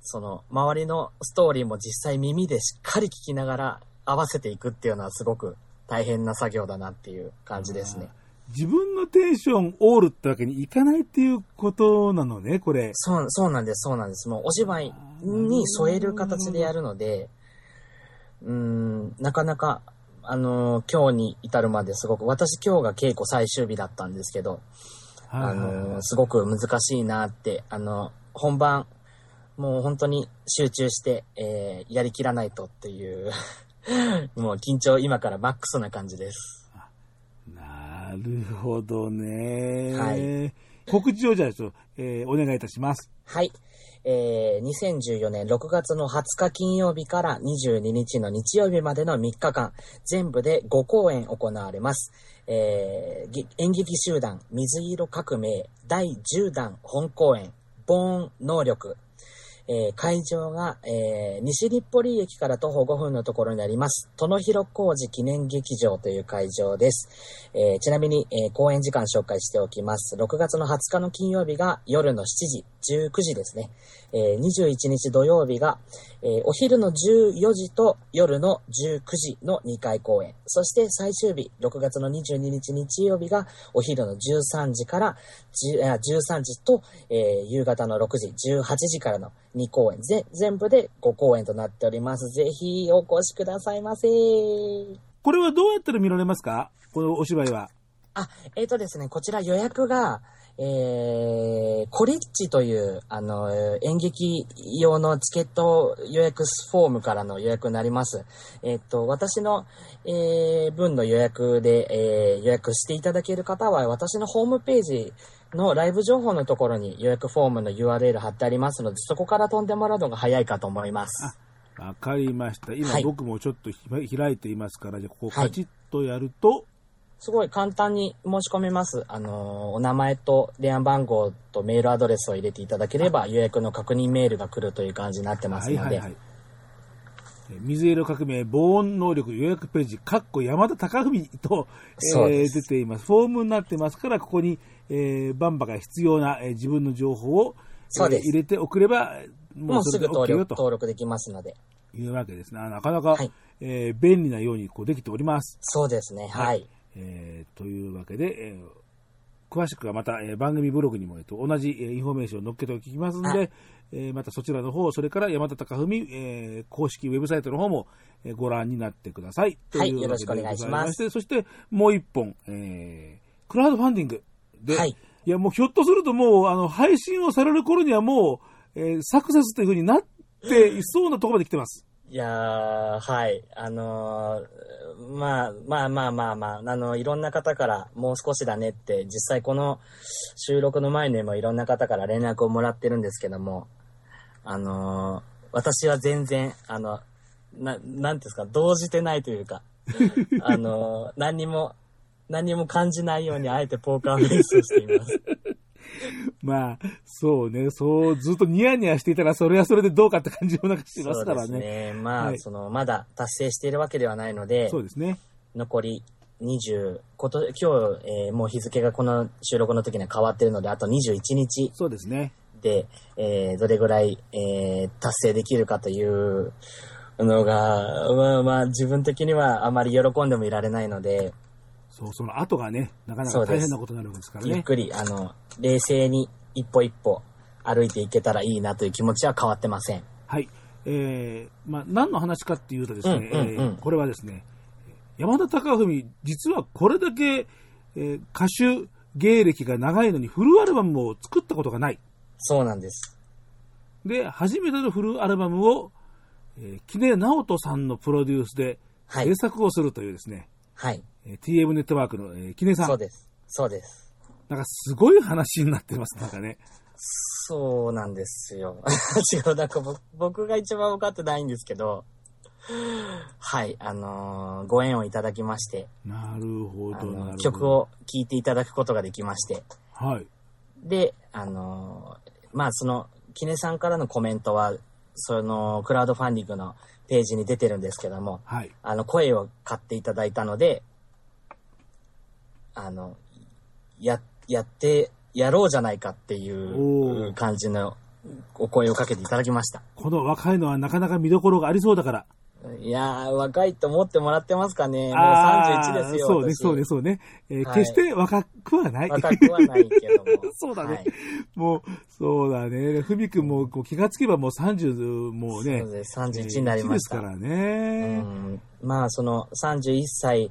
その周りのストーリーも実際耳でしっかり聞きながら合わせていくっていうのはすごく大変な作業だなっていう感じですね。自分のテンションオールってわけにいかないっていうことなのね、これ。そう、そうなんです、そうなんです。もうお芝居に添える形でやるので、うーん、なかなか、あのー今日に至るまですごく、私今日が稽古最終日だったんですけど、あのーすごく難しいなって、あの、本番、もう本当に集中して、えーやりきらないとっていう、*laughs* もう緊張今からマックスな感じです。なるほどね。はい告知をじゃあちょっと、えーお願いいたします。はい。えー2014年6月の20日金曜日から22日の日曜日までの3日間、全部で5公演行われます。えー演劇集団水色革命第10弾本公演、ボーン能力。えー会場が、えー西日暮里駅から徒歩5分のところにあります、殿広工事記念劇場という会場です。えーちなみに、えー公演時間紹介しておきます。6月の20日の金曜日が夜の7時、19時ですね。えー21日土曜日が、えーお昼の14時と夜の19時の2回公演。そして最終日、6月の22日日曜日がお昼の13時から10あ13時と、えー夕方の6時、18時からの2公演。ぜ全部で5公演となっております。ぜひお越しくださいませ。これはどうやったら見られますか？このお芝居は。あ、えっ、とですね、こちら予約が、えー、コリッチという、あの、演劇用のチケット予約フォームからの予約になります。えっ、と、私の、えー、分の予約で、えー予約していただける方は、私のホームページのライブ情報のところに予約フォームの URL 貼ってありますので、そこから飛んでもらうのが早いかと思います。わかりました。今、はい僕もちょっとひ開いていますから、じゃあここはいカチッとやると、すごい簡単に申し込めます。あのー、お名前と電話番号とメールアドレスを入れていただければ予約の確認メールが来るという感じになってますので、はいはいはい。えー水色革命防音能力予約ページ、かっこ山田貴文と、えー出ています。フォームになってますから、ここに、えーバンバが必要な、えー自分の情報を、そうです入れて送れば、もうすぐ登録登録できますので。いうわけですね。あなかなか、はいえー便利なようにこうできております。そうですね。はい。えーというわけで、えー詳しくはまた、えー番組ブログにも、えーと同じ、えーインフォメーションを載っけておきますので、えーまたそちらの方、それから山田貴文、えー公式ウェブサイトの方も、えーご覧になってください。はいよろしくお願いしますそしてもう一本、えークラウドファンディングで、はいいやもうひょっとするともう、あの、配信をされる頃にはもう、えーサクセスというふうになっていそうなところまで来てます。いや、はい。あのーまあ、まあまあまあまあ、あの、いろんな方からもう少しだねって、実際この収録の前にもいろんな方から連絡をもらってるんですけども、あのー私は全然、あの、な、なんていうんですか、動じてないというか、あのー何にも、何にも感じないようにあえてポーカーフェイスをしています。*laughs* まあ、そうね、そう、ずっとニヤニヤしていたら、それはそれでどうかって感じもなんかしますからそうね。ですね。まあ、はいその、まだ達成しているわけではないので、そうですね。残り20、こと今日、えーもう日付がこの収録の時には変わってるので、あと21日そうですね。で、えーどれぐらい、えー達成できるかというのが、まあまあ、自分的にはあまり喜んでもいられないので、そう、その後がね、なかなか大変なことになるわけですからね。ゆっくり、あの、冷静に一歩一歩歩いていけたらいいなという気持ちは変わってません。はい。えー、まあ、何の話かっていうとですね、うんうんうんえーこれはですね、山田貴文、実はこれだけ、えー歌手芸歴が長いのにフルアルバムを作ったことがない。そうなんです。で、初めてのフルアルバムを、えー、木根直人さんのプロデュースではい制作をするというですね、はい。えー TM ネットワークの、えー、木根さん。そうです。そうです。なんかすごい話になってます、なんかね。そうなんですよ。*laughs* 違う、なんか僕僕が一番分かってないんですけど、はい、あのーご縁をいただきまして、なるほど、なあのるほど。曲を聴いていただくことができまして、はい。で、あのーまあ、その、キネさんからのコメントは、その、クラウドファンディングのページに出てるんですけども、はい。あの、声を買っていただいたので、あの、や、やって、やろうじゃないかっていおうー感じのお声をかけていただきました。この若いのはなかなか見どころがありそうだから。いやー、若いと思ってもらってますかねもうあー31ですよ。そうね、私そうね、そうね。えーはい決して若くはない。若くはないけども。*laughs* そうだねはいもう、そうだね。ふみくんもこう気がつけばもう30、もうね。そうです31になりましたえー1ですからうね。んまあ、その31歳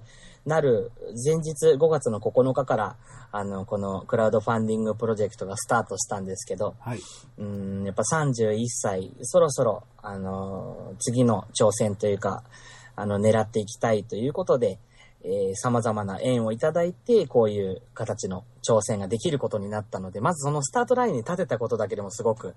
なる前日5月の9日から、あの、このクラウドファンディングプロジェクトがスタートしたんですけど、はい。うん、やっぱ31歳、そろそろ、あの、次の挑戦というか、あの、狙っていきたいということで、えー様々な縁をいただいて、こういう形の挑戦ができることになったので、まずそのスタートラインに立てたことだけでもすごく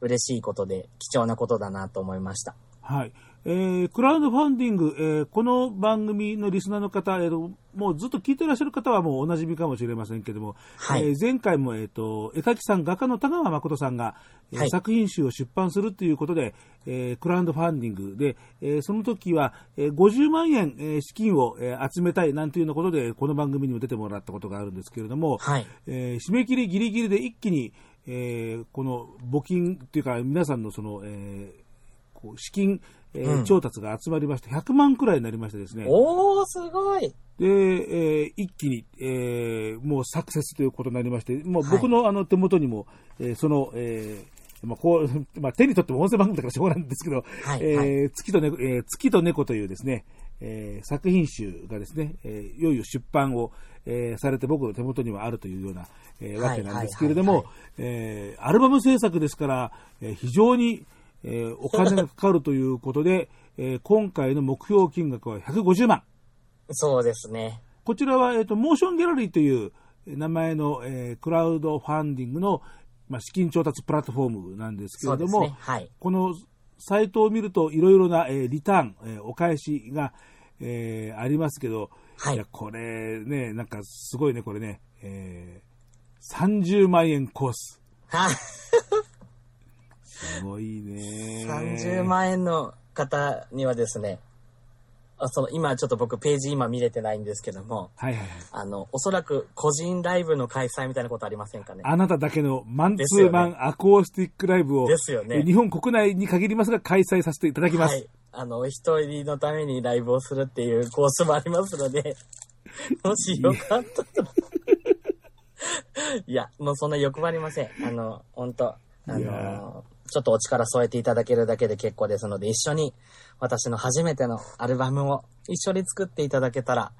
嬉しいことで、貴重なことだなと思いました。はい。えー、クラウドファンディング、えーこの番組のリスナーの方、えーと、もうずっと聞いてらっしゃる方はもうお馴染みかもしれませんけども、はいえー前回も、えっ、と、絵描きさん、画家の田川誠さんが、えーはい作品集を出版するということで、えークラウドファンディングで、えーその時は、えー50万円、えー資金を、えー集めたいなんていうようなことで、この番組にも出てもらったことがあるんですけれども、はい。えー締め切りギリギリで一気に、えーこの募金っていうか、皆さんのその、えーこう資金、えーうん。調達が集まりまして、100万くらいになりましてですね、おー、すごい。で、えー一気に、えーもうサクセスということになりまして、もうはい。僕のあの手元にも、えーその、えーまあこう *laughs* まあ、手に取っても音声番組だからしょうがないんですけど、はいえーはい。月と猫、えー月と猫というですね、えー作品集がですね、えーいよいよ出版を、えーされて僕の手元にはあるというような、えーはいわけなんですけれども、アルバム制作ですから、えー非常に、えーお金がかかるということで、*laughs* えー今回の目標金額は150万。そうですね。こちらは、えっ、と、モーションギャラリーというえー名前の、えークラウドファンディングの、まあ、資金調達プラットフォームなんですけれども、ね。はい。このサイトを見るといろいろな、えーリターン、えーお返しが、えーありますけど、はいや、これね、なんかすごいね、これね、えー、30万円コース。*laughs* はすごいね。30万円の方にはですね、あその今ちょっと僕ページ今見れてないんですけども、はいはいはい。あの、おそらく個人ライブの開催みたいなことありませんかね。あなただけのマンツーマンアコースティックライブを、ですよねえ日本国内に限りますが開催させていただきます。はい。あの、お一人のためにライブをするっていうコースもありますので、*laughs* もしよかったら。いや、もうそんな欲張りません。あの、本当あの、ちょっとお力添えていただけるだけで結構ですので、一緒に私の初めてのアルバムを一緒に作っていただけたら、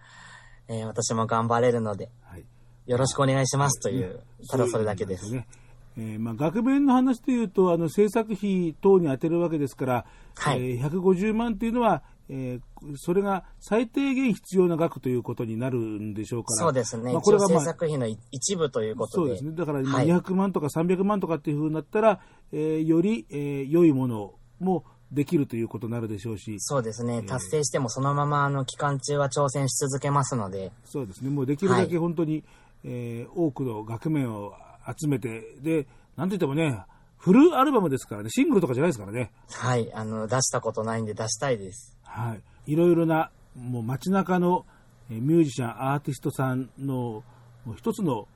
えー私も頑張れるので、はいよろしくお願いしますという、ただそれだけです。ね。えーまあ、額面の話でいうと、あの制作費等に充てるわけですから、はいえー150万というのは、えーそれが最低限必要な額ということになるんでしょうから、そうですね。まあ、これが、まあ、作費の一部ということで。そうですね、だからまあはい200万とか300万とかっていうふうになったら、えーより、えー良いものもできるということになるでしょうし、そうですね。達成してもそのままあの期間中は挑戦し続けますので、そうですね、もうできるだけは本当に、えー多くの額面を集めて、で、なんといってもね、フルアルバムですからね、シングルとかじゃないですからね。はい、あの、出したことないんで出したいです。はい、いろいろなもう街中のえーミュージシャン、アーティストさんのもう一つの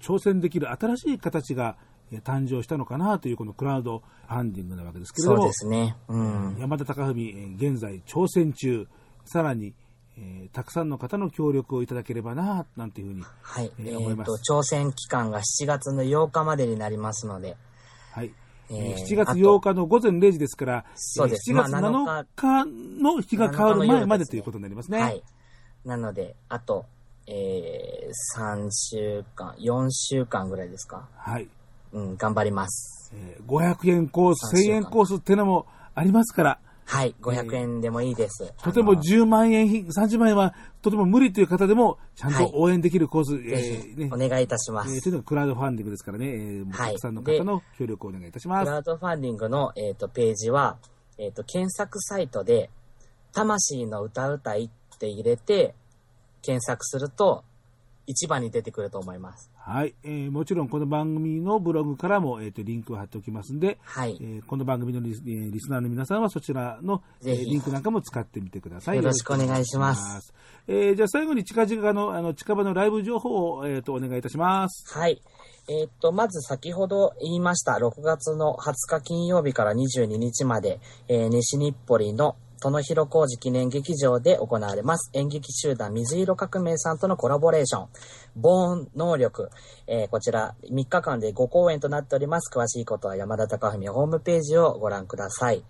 挑戦できる新しい形がえー誕生したのかなというこのクラウドファンディングなわけですけれどそうも、ですね。うん。山田貴文、えー現在挑戦中、さらに、えーたくさんの方の協力をいただければな、なんていうふうに、はい。えー思いますと、挑戦期間が7月の8日までになりますので、はい。ええーー7月8日の午前0時ですから、そうですえー7月まあ7日の日が変わる前までということになりますね。はい。なので、あと、えー、3週間、4週間ぐらいですか？はい。うん、頑張ります。えー500円コース、1000三週間円コースっていうのもありますから、はい、500円でもいいです。とてもあの10万円、30万円はとても無理という方でも、ちゃんと応援できるコース、ぜひえーねお願いいたします。えーというのがクラウドファンディングですからね、えーたくさんの方の協力をお願いいたします。クラウドファンディングの、えー、とページは、えー、と検索サイトで、魂の歌うたいって入れて、検索すると、一番に出てくると思います。はい、えーもちろんこの番組のブログからも、えー、とリンクを貼っておきますんで、はいえーこの番組のリス,、えーリスナーの皆さんはそちらの、えーリンクなんかも使ってみてください。よろしくお願いしますます。えーじゃあ最後に近々のあの近場のライブ情報を、えー、とお願いいたします。はい。えーっと、まず先ほど言いました、6月の20日金曜日から22日まで、えー西日暮里の殿広小路記念劇場で行われます。演劇集団水色革命さんとのコラボレーション、ボーン能力、えーこちら3日間で5公演となっております。詳しいことは山田隆文ホームページをご覧ください。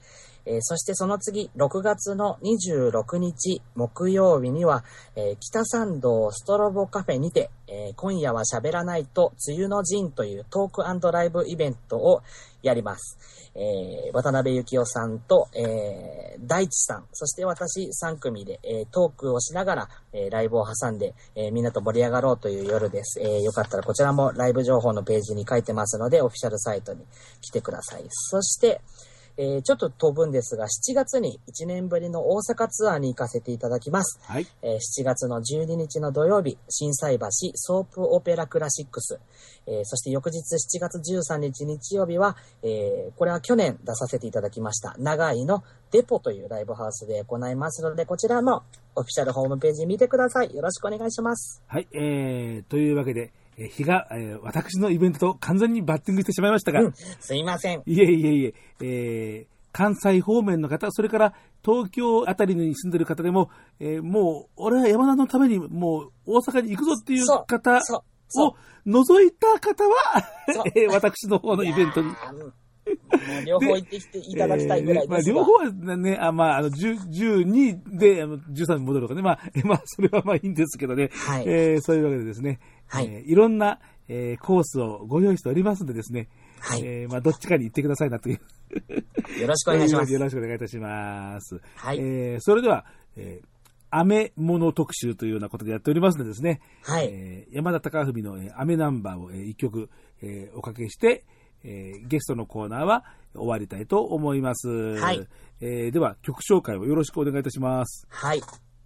えーそしてその次、6月の26日木曜日には、えー北参道ストロボカフェにて、えー今夜は喋らないと梅雨の陣というトークライブイベントをやります。えー渡辺幸雄さんと、えー大地さん、そして私3組で、えートークをしながら、えーライブを挟んで、えーみんなと盛り上がろうという夜です。えーよかったらこちらもライブ情報のページに書いてますので、オフィシャルサイトに来てください。そして、えーちょっと飛ぶんですが、7月に1年ぶりの大阪ツアーに行かせていただきます。はい。えー7月の12日の土曜日、心斎橋ソープオペラクラシックス。えーそして翌日7月13日日曜日は、えーこれは去年出させていただきました、長井のデポというライブハウスで行いますので、こちらもオフィシャルホームページ見てください。よろしくお願いします。はい、えー、というわけで、えー日が、えー私のイベントと完全にバッティングしてしまいましたが、うん、すいません。いえいえいえ、えー関西方面の方、それから東京あたりに住んでる方でも、えーもう、俺は山田のためにもう大阪に行くぞっていう方を除いた方はえー私の方のイベントに。両方行ってきていただきたいぐらいですが、えーまあ、両方はね、あまあ、あの、10 12で、あの13に戻るとかね、まあ、えまあ、それはまあいいんですけどね、はい。えーそういうわけでですね、はいえーいろんな、えーコースをご用意しておりますんでですね、はいえーまあ、どっちかに行ってくださいなという。*laughs* よろしくお願いしますよ。ろしくお願いいたします。はいえーそれでは、えー、雨物特集というようなことでやっておりますのでですね、はいえー山田貴文の、えー雨ナンバーを、え1曲、えーおかけして、えーゲストのコーナーは終わりたいと思います。はいえーでは、曲紹介をよろしくお願いいたします。はい。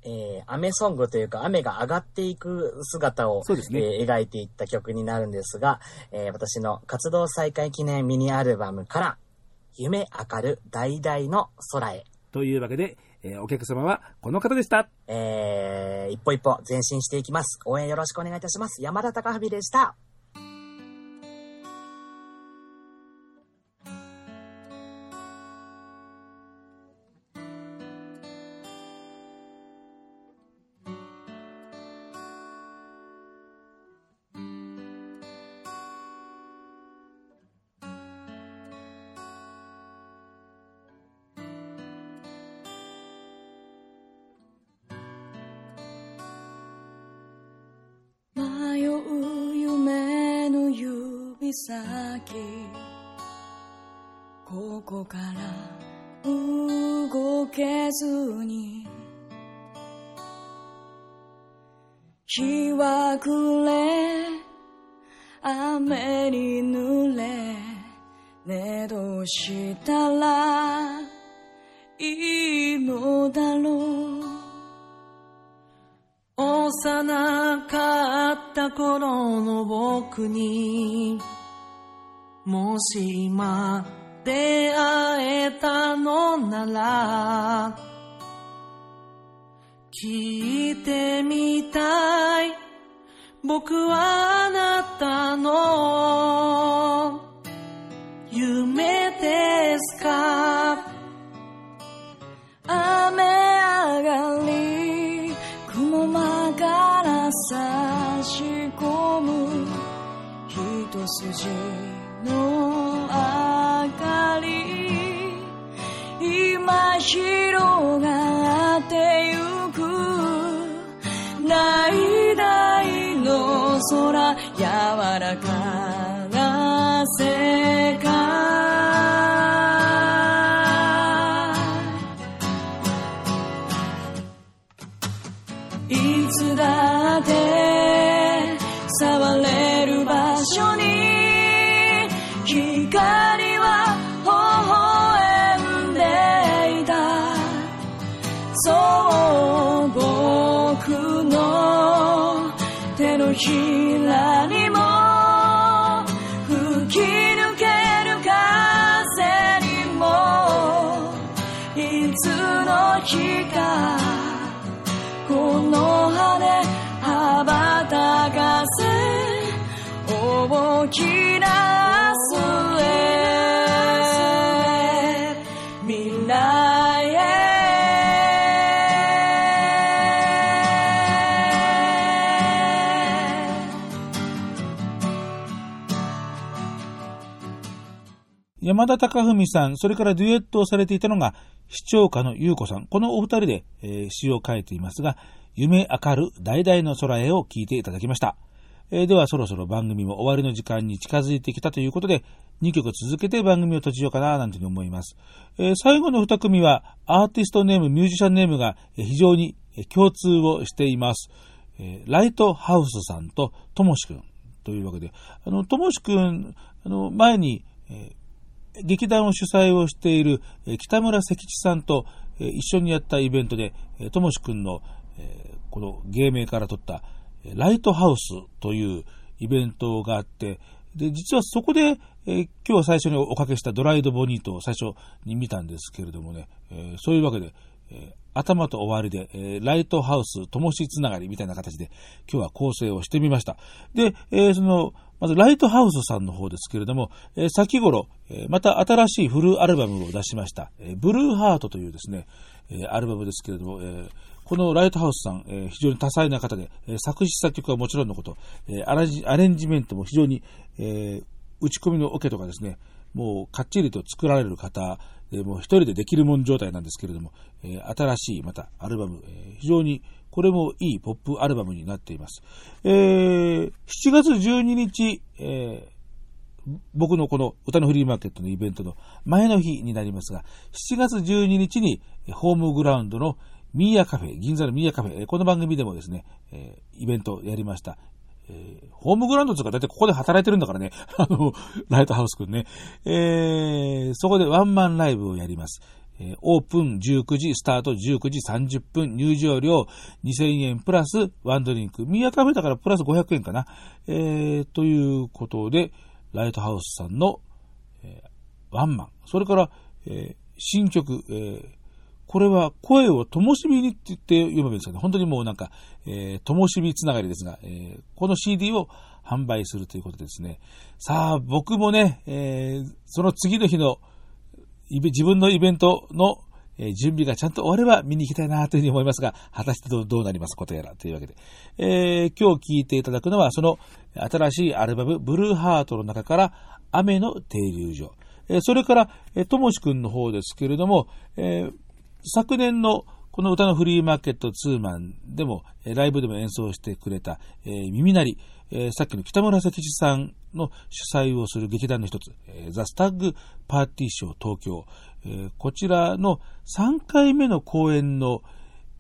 えー、雨ソングというか雨が上がっていく姿を、そうですねえー描いていった曲になるんですが、えー私の活動再開記念ミニアルバムから、夢明る大々の空へ、というわけで、えーお客様はこの方でした。えー一歩一歩前進していきます。応援よろしくお願いいたします。山田隆文でした。日は暮れ。雨に濡れ。寝どしたらいいのだろう。幼かった頃の僕にもし今出会えたのなら聞いてみたい。僕はあなたの夢ですか？雨上がり雲間から差し込む一筋の明ら山田隆文さん、それからデュエットをされていたのが、視聴家の優子さん。このお二人で、えー詩を書いていますが、夢明る大々の空へを聞いていただきました。えーではそろそろ番組も終わりの時間に近づいてきたということで、2曲続けて番組を閉じようかな、なんて思います。えー最後の2組は、アーティストネーム、ミュージシャンネームが非常に共通をしています。えーライトハウスさんとともしくんというわけで、あの、ともしくん、あの、前に、えー劇団を主催をしている北村関地さんと一緒にやったイベントで、ともしくんの、この芸名から取った、ライトハウスというイベントがあって、で、実はそこで、え今日最初におかけしたドライドボニートを最初に見たんですけれどもね、えそういうわけで、え頭と終わりで、えライトハウス、ともしつながりみたいな形で、今日は構成をしてみました。で、えその、まず、ライトハウスさんの方ですけれども、え先頃、えまた新しいフルアルバムを出しました。えブルーハートというですね、えアルバムですけれども、えこのライトハウスさん、え非常に多彩な方で、え作詞作曲はもちろんのこと、えアレンジメントも非常に、え打ち込みのオケとかですね、もうかっちりと作られる方、えもう一人でできるもん状態なんですけれども、え新しいまたアルバム、え非常にこれもいいポップアルバムになっています。えー7月12日、えー僕のこの歌のフリーマーケットのイベントの前の日になりますが、7月12日にホームグラウンドのミーヤカフェ、銀座のミーヤカフェ、この番組でもですね、えーイベントをやりました。えーホームグラウンドとかだってここで働いてるんだからね。*laughs* あの、ライトハウスくんね。えーそこでワンマンライブをやります。えーオープン19時、スタート19時30分、入場料2000円プラスワンドリンク。ミヤカフェだからプラス500円かな。えーということで、ライトハウスさんの、えーワンマン。それから、えー新曲、えーこれは声を灯火にって言って読めばいいですかね。本当にもうなんか、えー、灯火つながりですが、えーこの CD を販売するということですね。さあ、僕もね、えーその次の日の自分のイベントの、え準備がちゃんと終われば見に行きたいなというふうに思いますが、果たしてどうどうなります？ことやらというわけで。えー今日聴いていただくのは、その新しいアルバム、ブルーハートの中から、雨の停留所。えそれから、えともしくんの方ですけれども、えー昨年のこの歌のフリーマーケットツーマンでも、ライブでも演奏してくれた、えー耳鳴り、えーさっきの北村咲司さんの主催をする劇団の一つ、えーザ・スタッグ・パーティーショー東京、えーこちらの3回目の公演の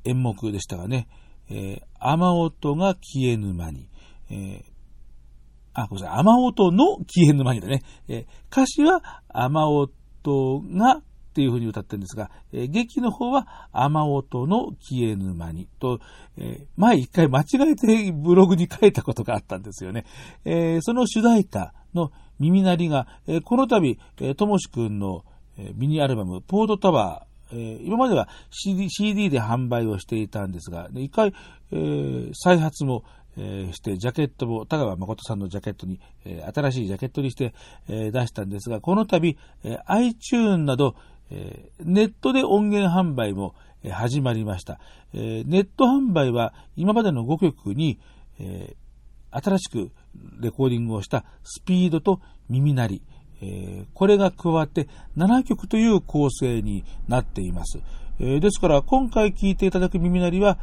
演目でしたがね、えー雨音が消えぬ間に、えーあ、ごめんなさい。雨音の消えぬ間にだね。えー歌詞は雨音がっていう風に歌ってるんですが、えー劇の方は雨音の消えぬ間にと、えー前一回間違えてブログに書いたことがあったんですよね。えーその主題歌の耳鳴りが、えーこの度、ともしくんの、えミニアルバム、ポートタワー、今までは CD, で販売をしていたんですが、一回、えー再発も、えーして、ジャケットも、田川誠さんのジャケットに、えー新しいジャケットにして、え出したんですが、この度、え iTune など、ネットで音源販売も、始まりました。ネット販売は今までの5曲に、新しくレコーディングをしたスピードと耳鳴り、これが加わって7曲という構成になっています。ですから今回聴いていただく耳鳴りは、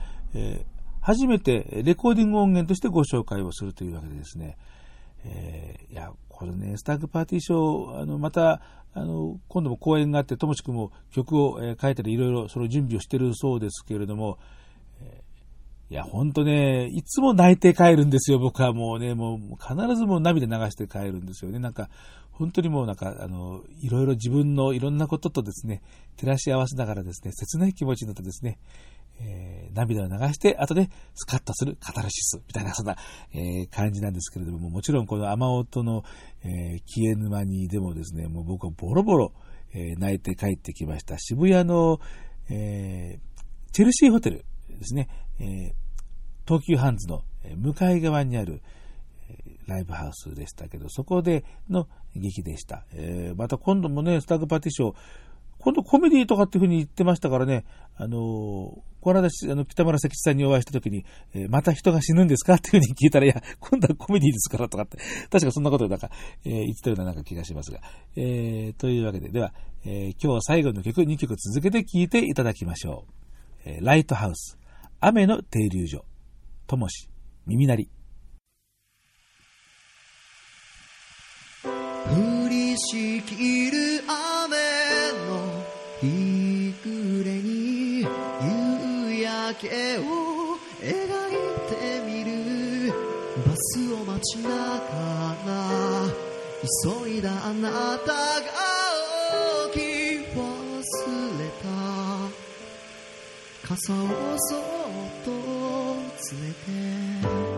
初めてレコーディング音源としてご紹介をするというわけでですね、えいや、これね、スタッグパーティーショー、あの、また、あの、今度も公演があって、ともしくも曲を、え書いたり、いろいろその準備をしてるそうですけれども、えーいや、ほんとね、いつも泣いて帰るんですよ、僕はもうね、もう必ずもう涙流して帰るんですよね。なんか、本当にもうなんか、あの、いろいろ自分のいろんなこととですね、照らし合わせながらですね、切ない気持ちになってですね、えー涙を流して、後でスカッとするカタルシス、みたいな、そんな、えー感じなんですけれども、もちろんこの雨音の、えー消え沼にでもですね、もう僕はボロボロ、えー泣いて帰ってきました。渋谷の、えーチェルシーホテルですね、えー東急ハンズの向かい側にある、えライブハウスでしたけど、そこでの劇でした。えーまた今度もね、スタッグパーティショー、今度コメディとかっていうふうに言ってましたからね、あのーこの間、あの、北村関さんにお会いしたときに、えーまた人が死ぬんですかっていうふうに聞いたら、いや、今度はコメディですからとかって、確かそんなことなんか、えー言ってたようななんか気がしますが。えーというわけで、では、え今日最後の曲、2曲続けて聴いていただきましょう。えライトハウス、雨の停留所、ともし、耳鳴り。降りしきる景を描いてみる。バスを待ちながら急いだあなたが置き忘れた。傘をそっと連れて。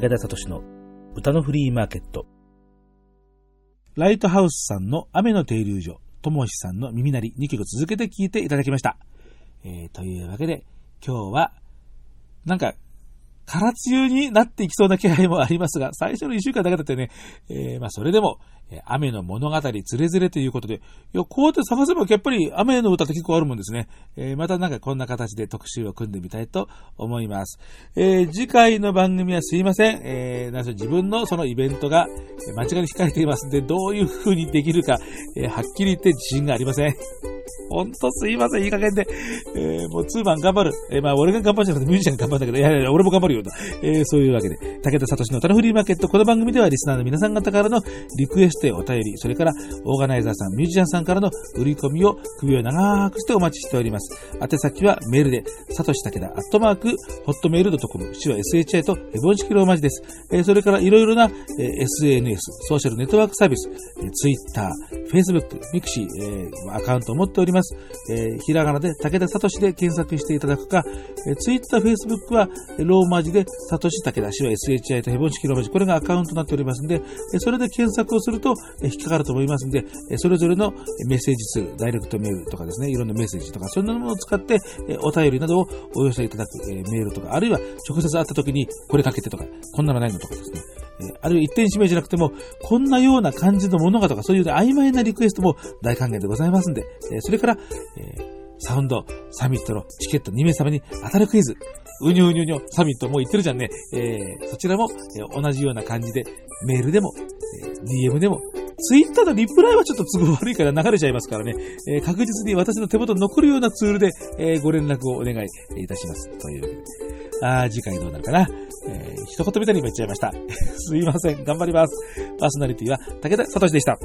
武田聡の歌のフリーマーケット。ライトハウスさんの雨の停留所、ともしさんの耳鳴り2曲続けて聴いていただきました。えー、というわけで、今日は、なんか、空梅雨になっていきそうな気配もありますが、*laughs* 最初の一週間だけだってね、えー、まあそれでも、雨の物語つれづれということで、いや、こうやって探せばやっぱり雨の歌って結構あるもんですね。えー、またなんかこんな形で特集を組んでみたいと思います。えー、次回の番組はすいません。えー、なんせ自分のそのイベントが間違いに控えていますんで、どういう風にできるか、えー、はっきり言って自信がありません。ほんとすいません、いい加減で。えー、もうツーマン頑張る。えー、まあ俺が頑張るじゃなくてミュージシャンが頑張るんだけど、いやいや、俺も頑張るよと。えー、そういうわけで、武田聡の歌のフリーマーケット、この番組ではリスナーの皆さん方からのリクエストやお便り、それからオーガナイザーさん、ミュージシャンさんからの売り込みを首を長くしてお待ちしております。宛先はメールで、さとし武田、アットマーク、 Hotmail ドットコム、しは SHI とヘボン式ローマ字です。えー、それからいろいろな、えー、SNS、ソーシャルネットワークサービス、えー、Twitter、Facebook、ミクシー、えー、アカウントを持っております。えー、ひらがなで武田聡で検索していただくか、えー、Twitter、Facebook はローマ字で聡武田、手話 SHI とヘボン式ローマ字、これがアカウントになっておりますんで、それで検索をすると、引っかかると思いますんで、それぞれのメッセージツール、ダイレクトメールとかですね、いろんなメッセージとか、そんなものを使って、お便りなどをお寄せいただく、メールとか、あるいは直接会った時にこれかけてとか、こんなのないのとかですね、あるいは一点指名じゃなくても、こんなような感じのものがとか、そういう曖昧なリクエストも大歓迎でございますんで、それから、サウンド、サミットのチケット2名様に当たるクイズ、うにょうにょにょ、サミットもう言ってるじゃんね。えー、そちらも、えー、同じような感じで、メールでも、えー、DM でも、ツイッターのリプライはちょっと都合悪いから流れちゃいますからね、えー、確実に私の手元に残るようなツールで、えー、ご連絡をお願いいたします。というわけで。あー、次回どうなるかな。えー、一言みたいに言っちゃいました。*laughs* すいません。頑張ります。パーソナリティは武田聡でした。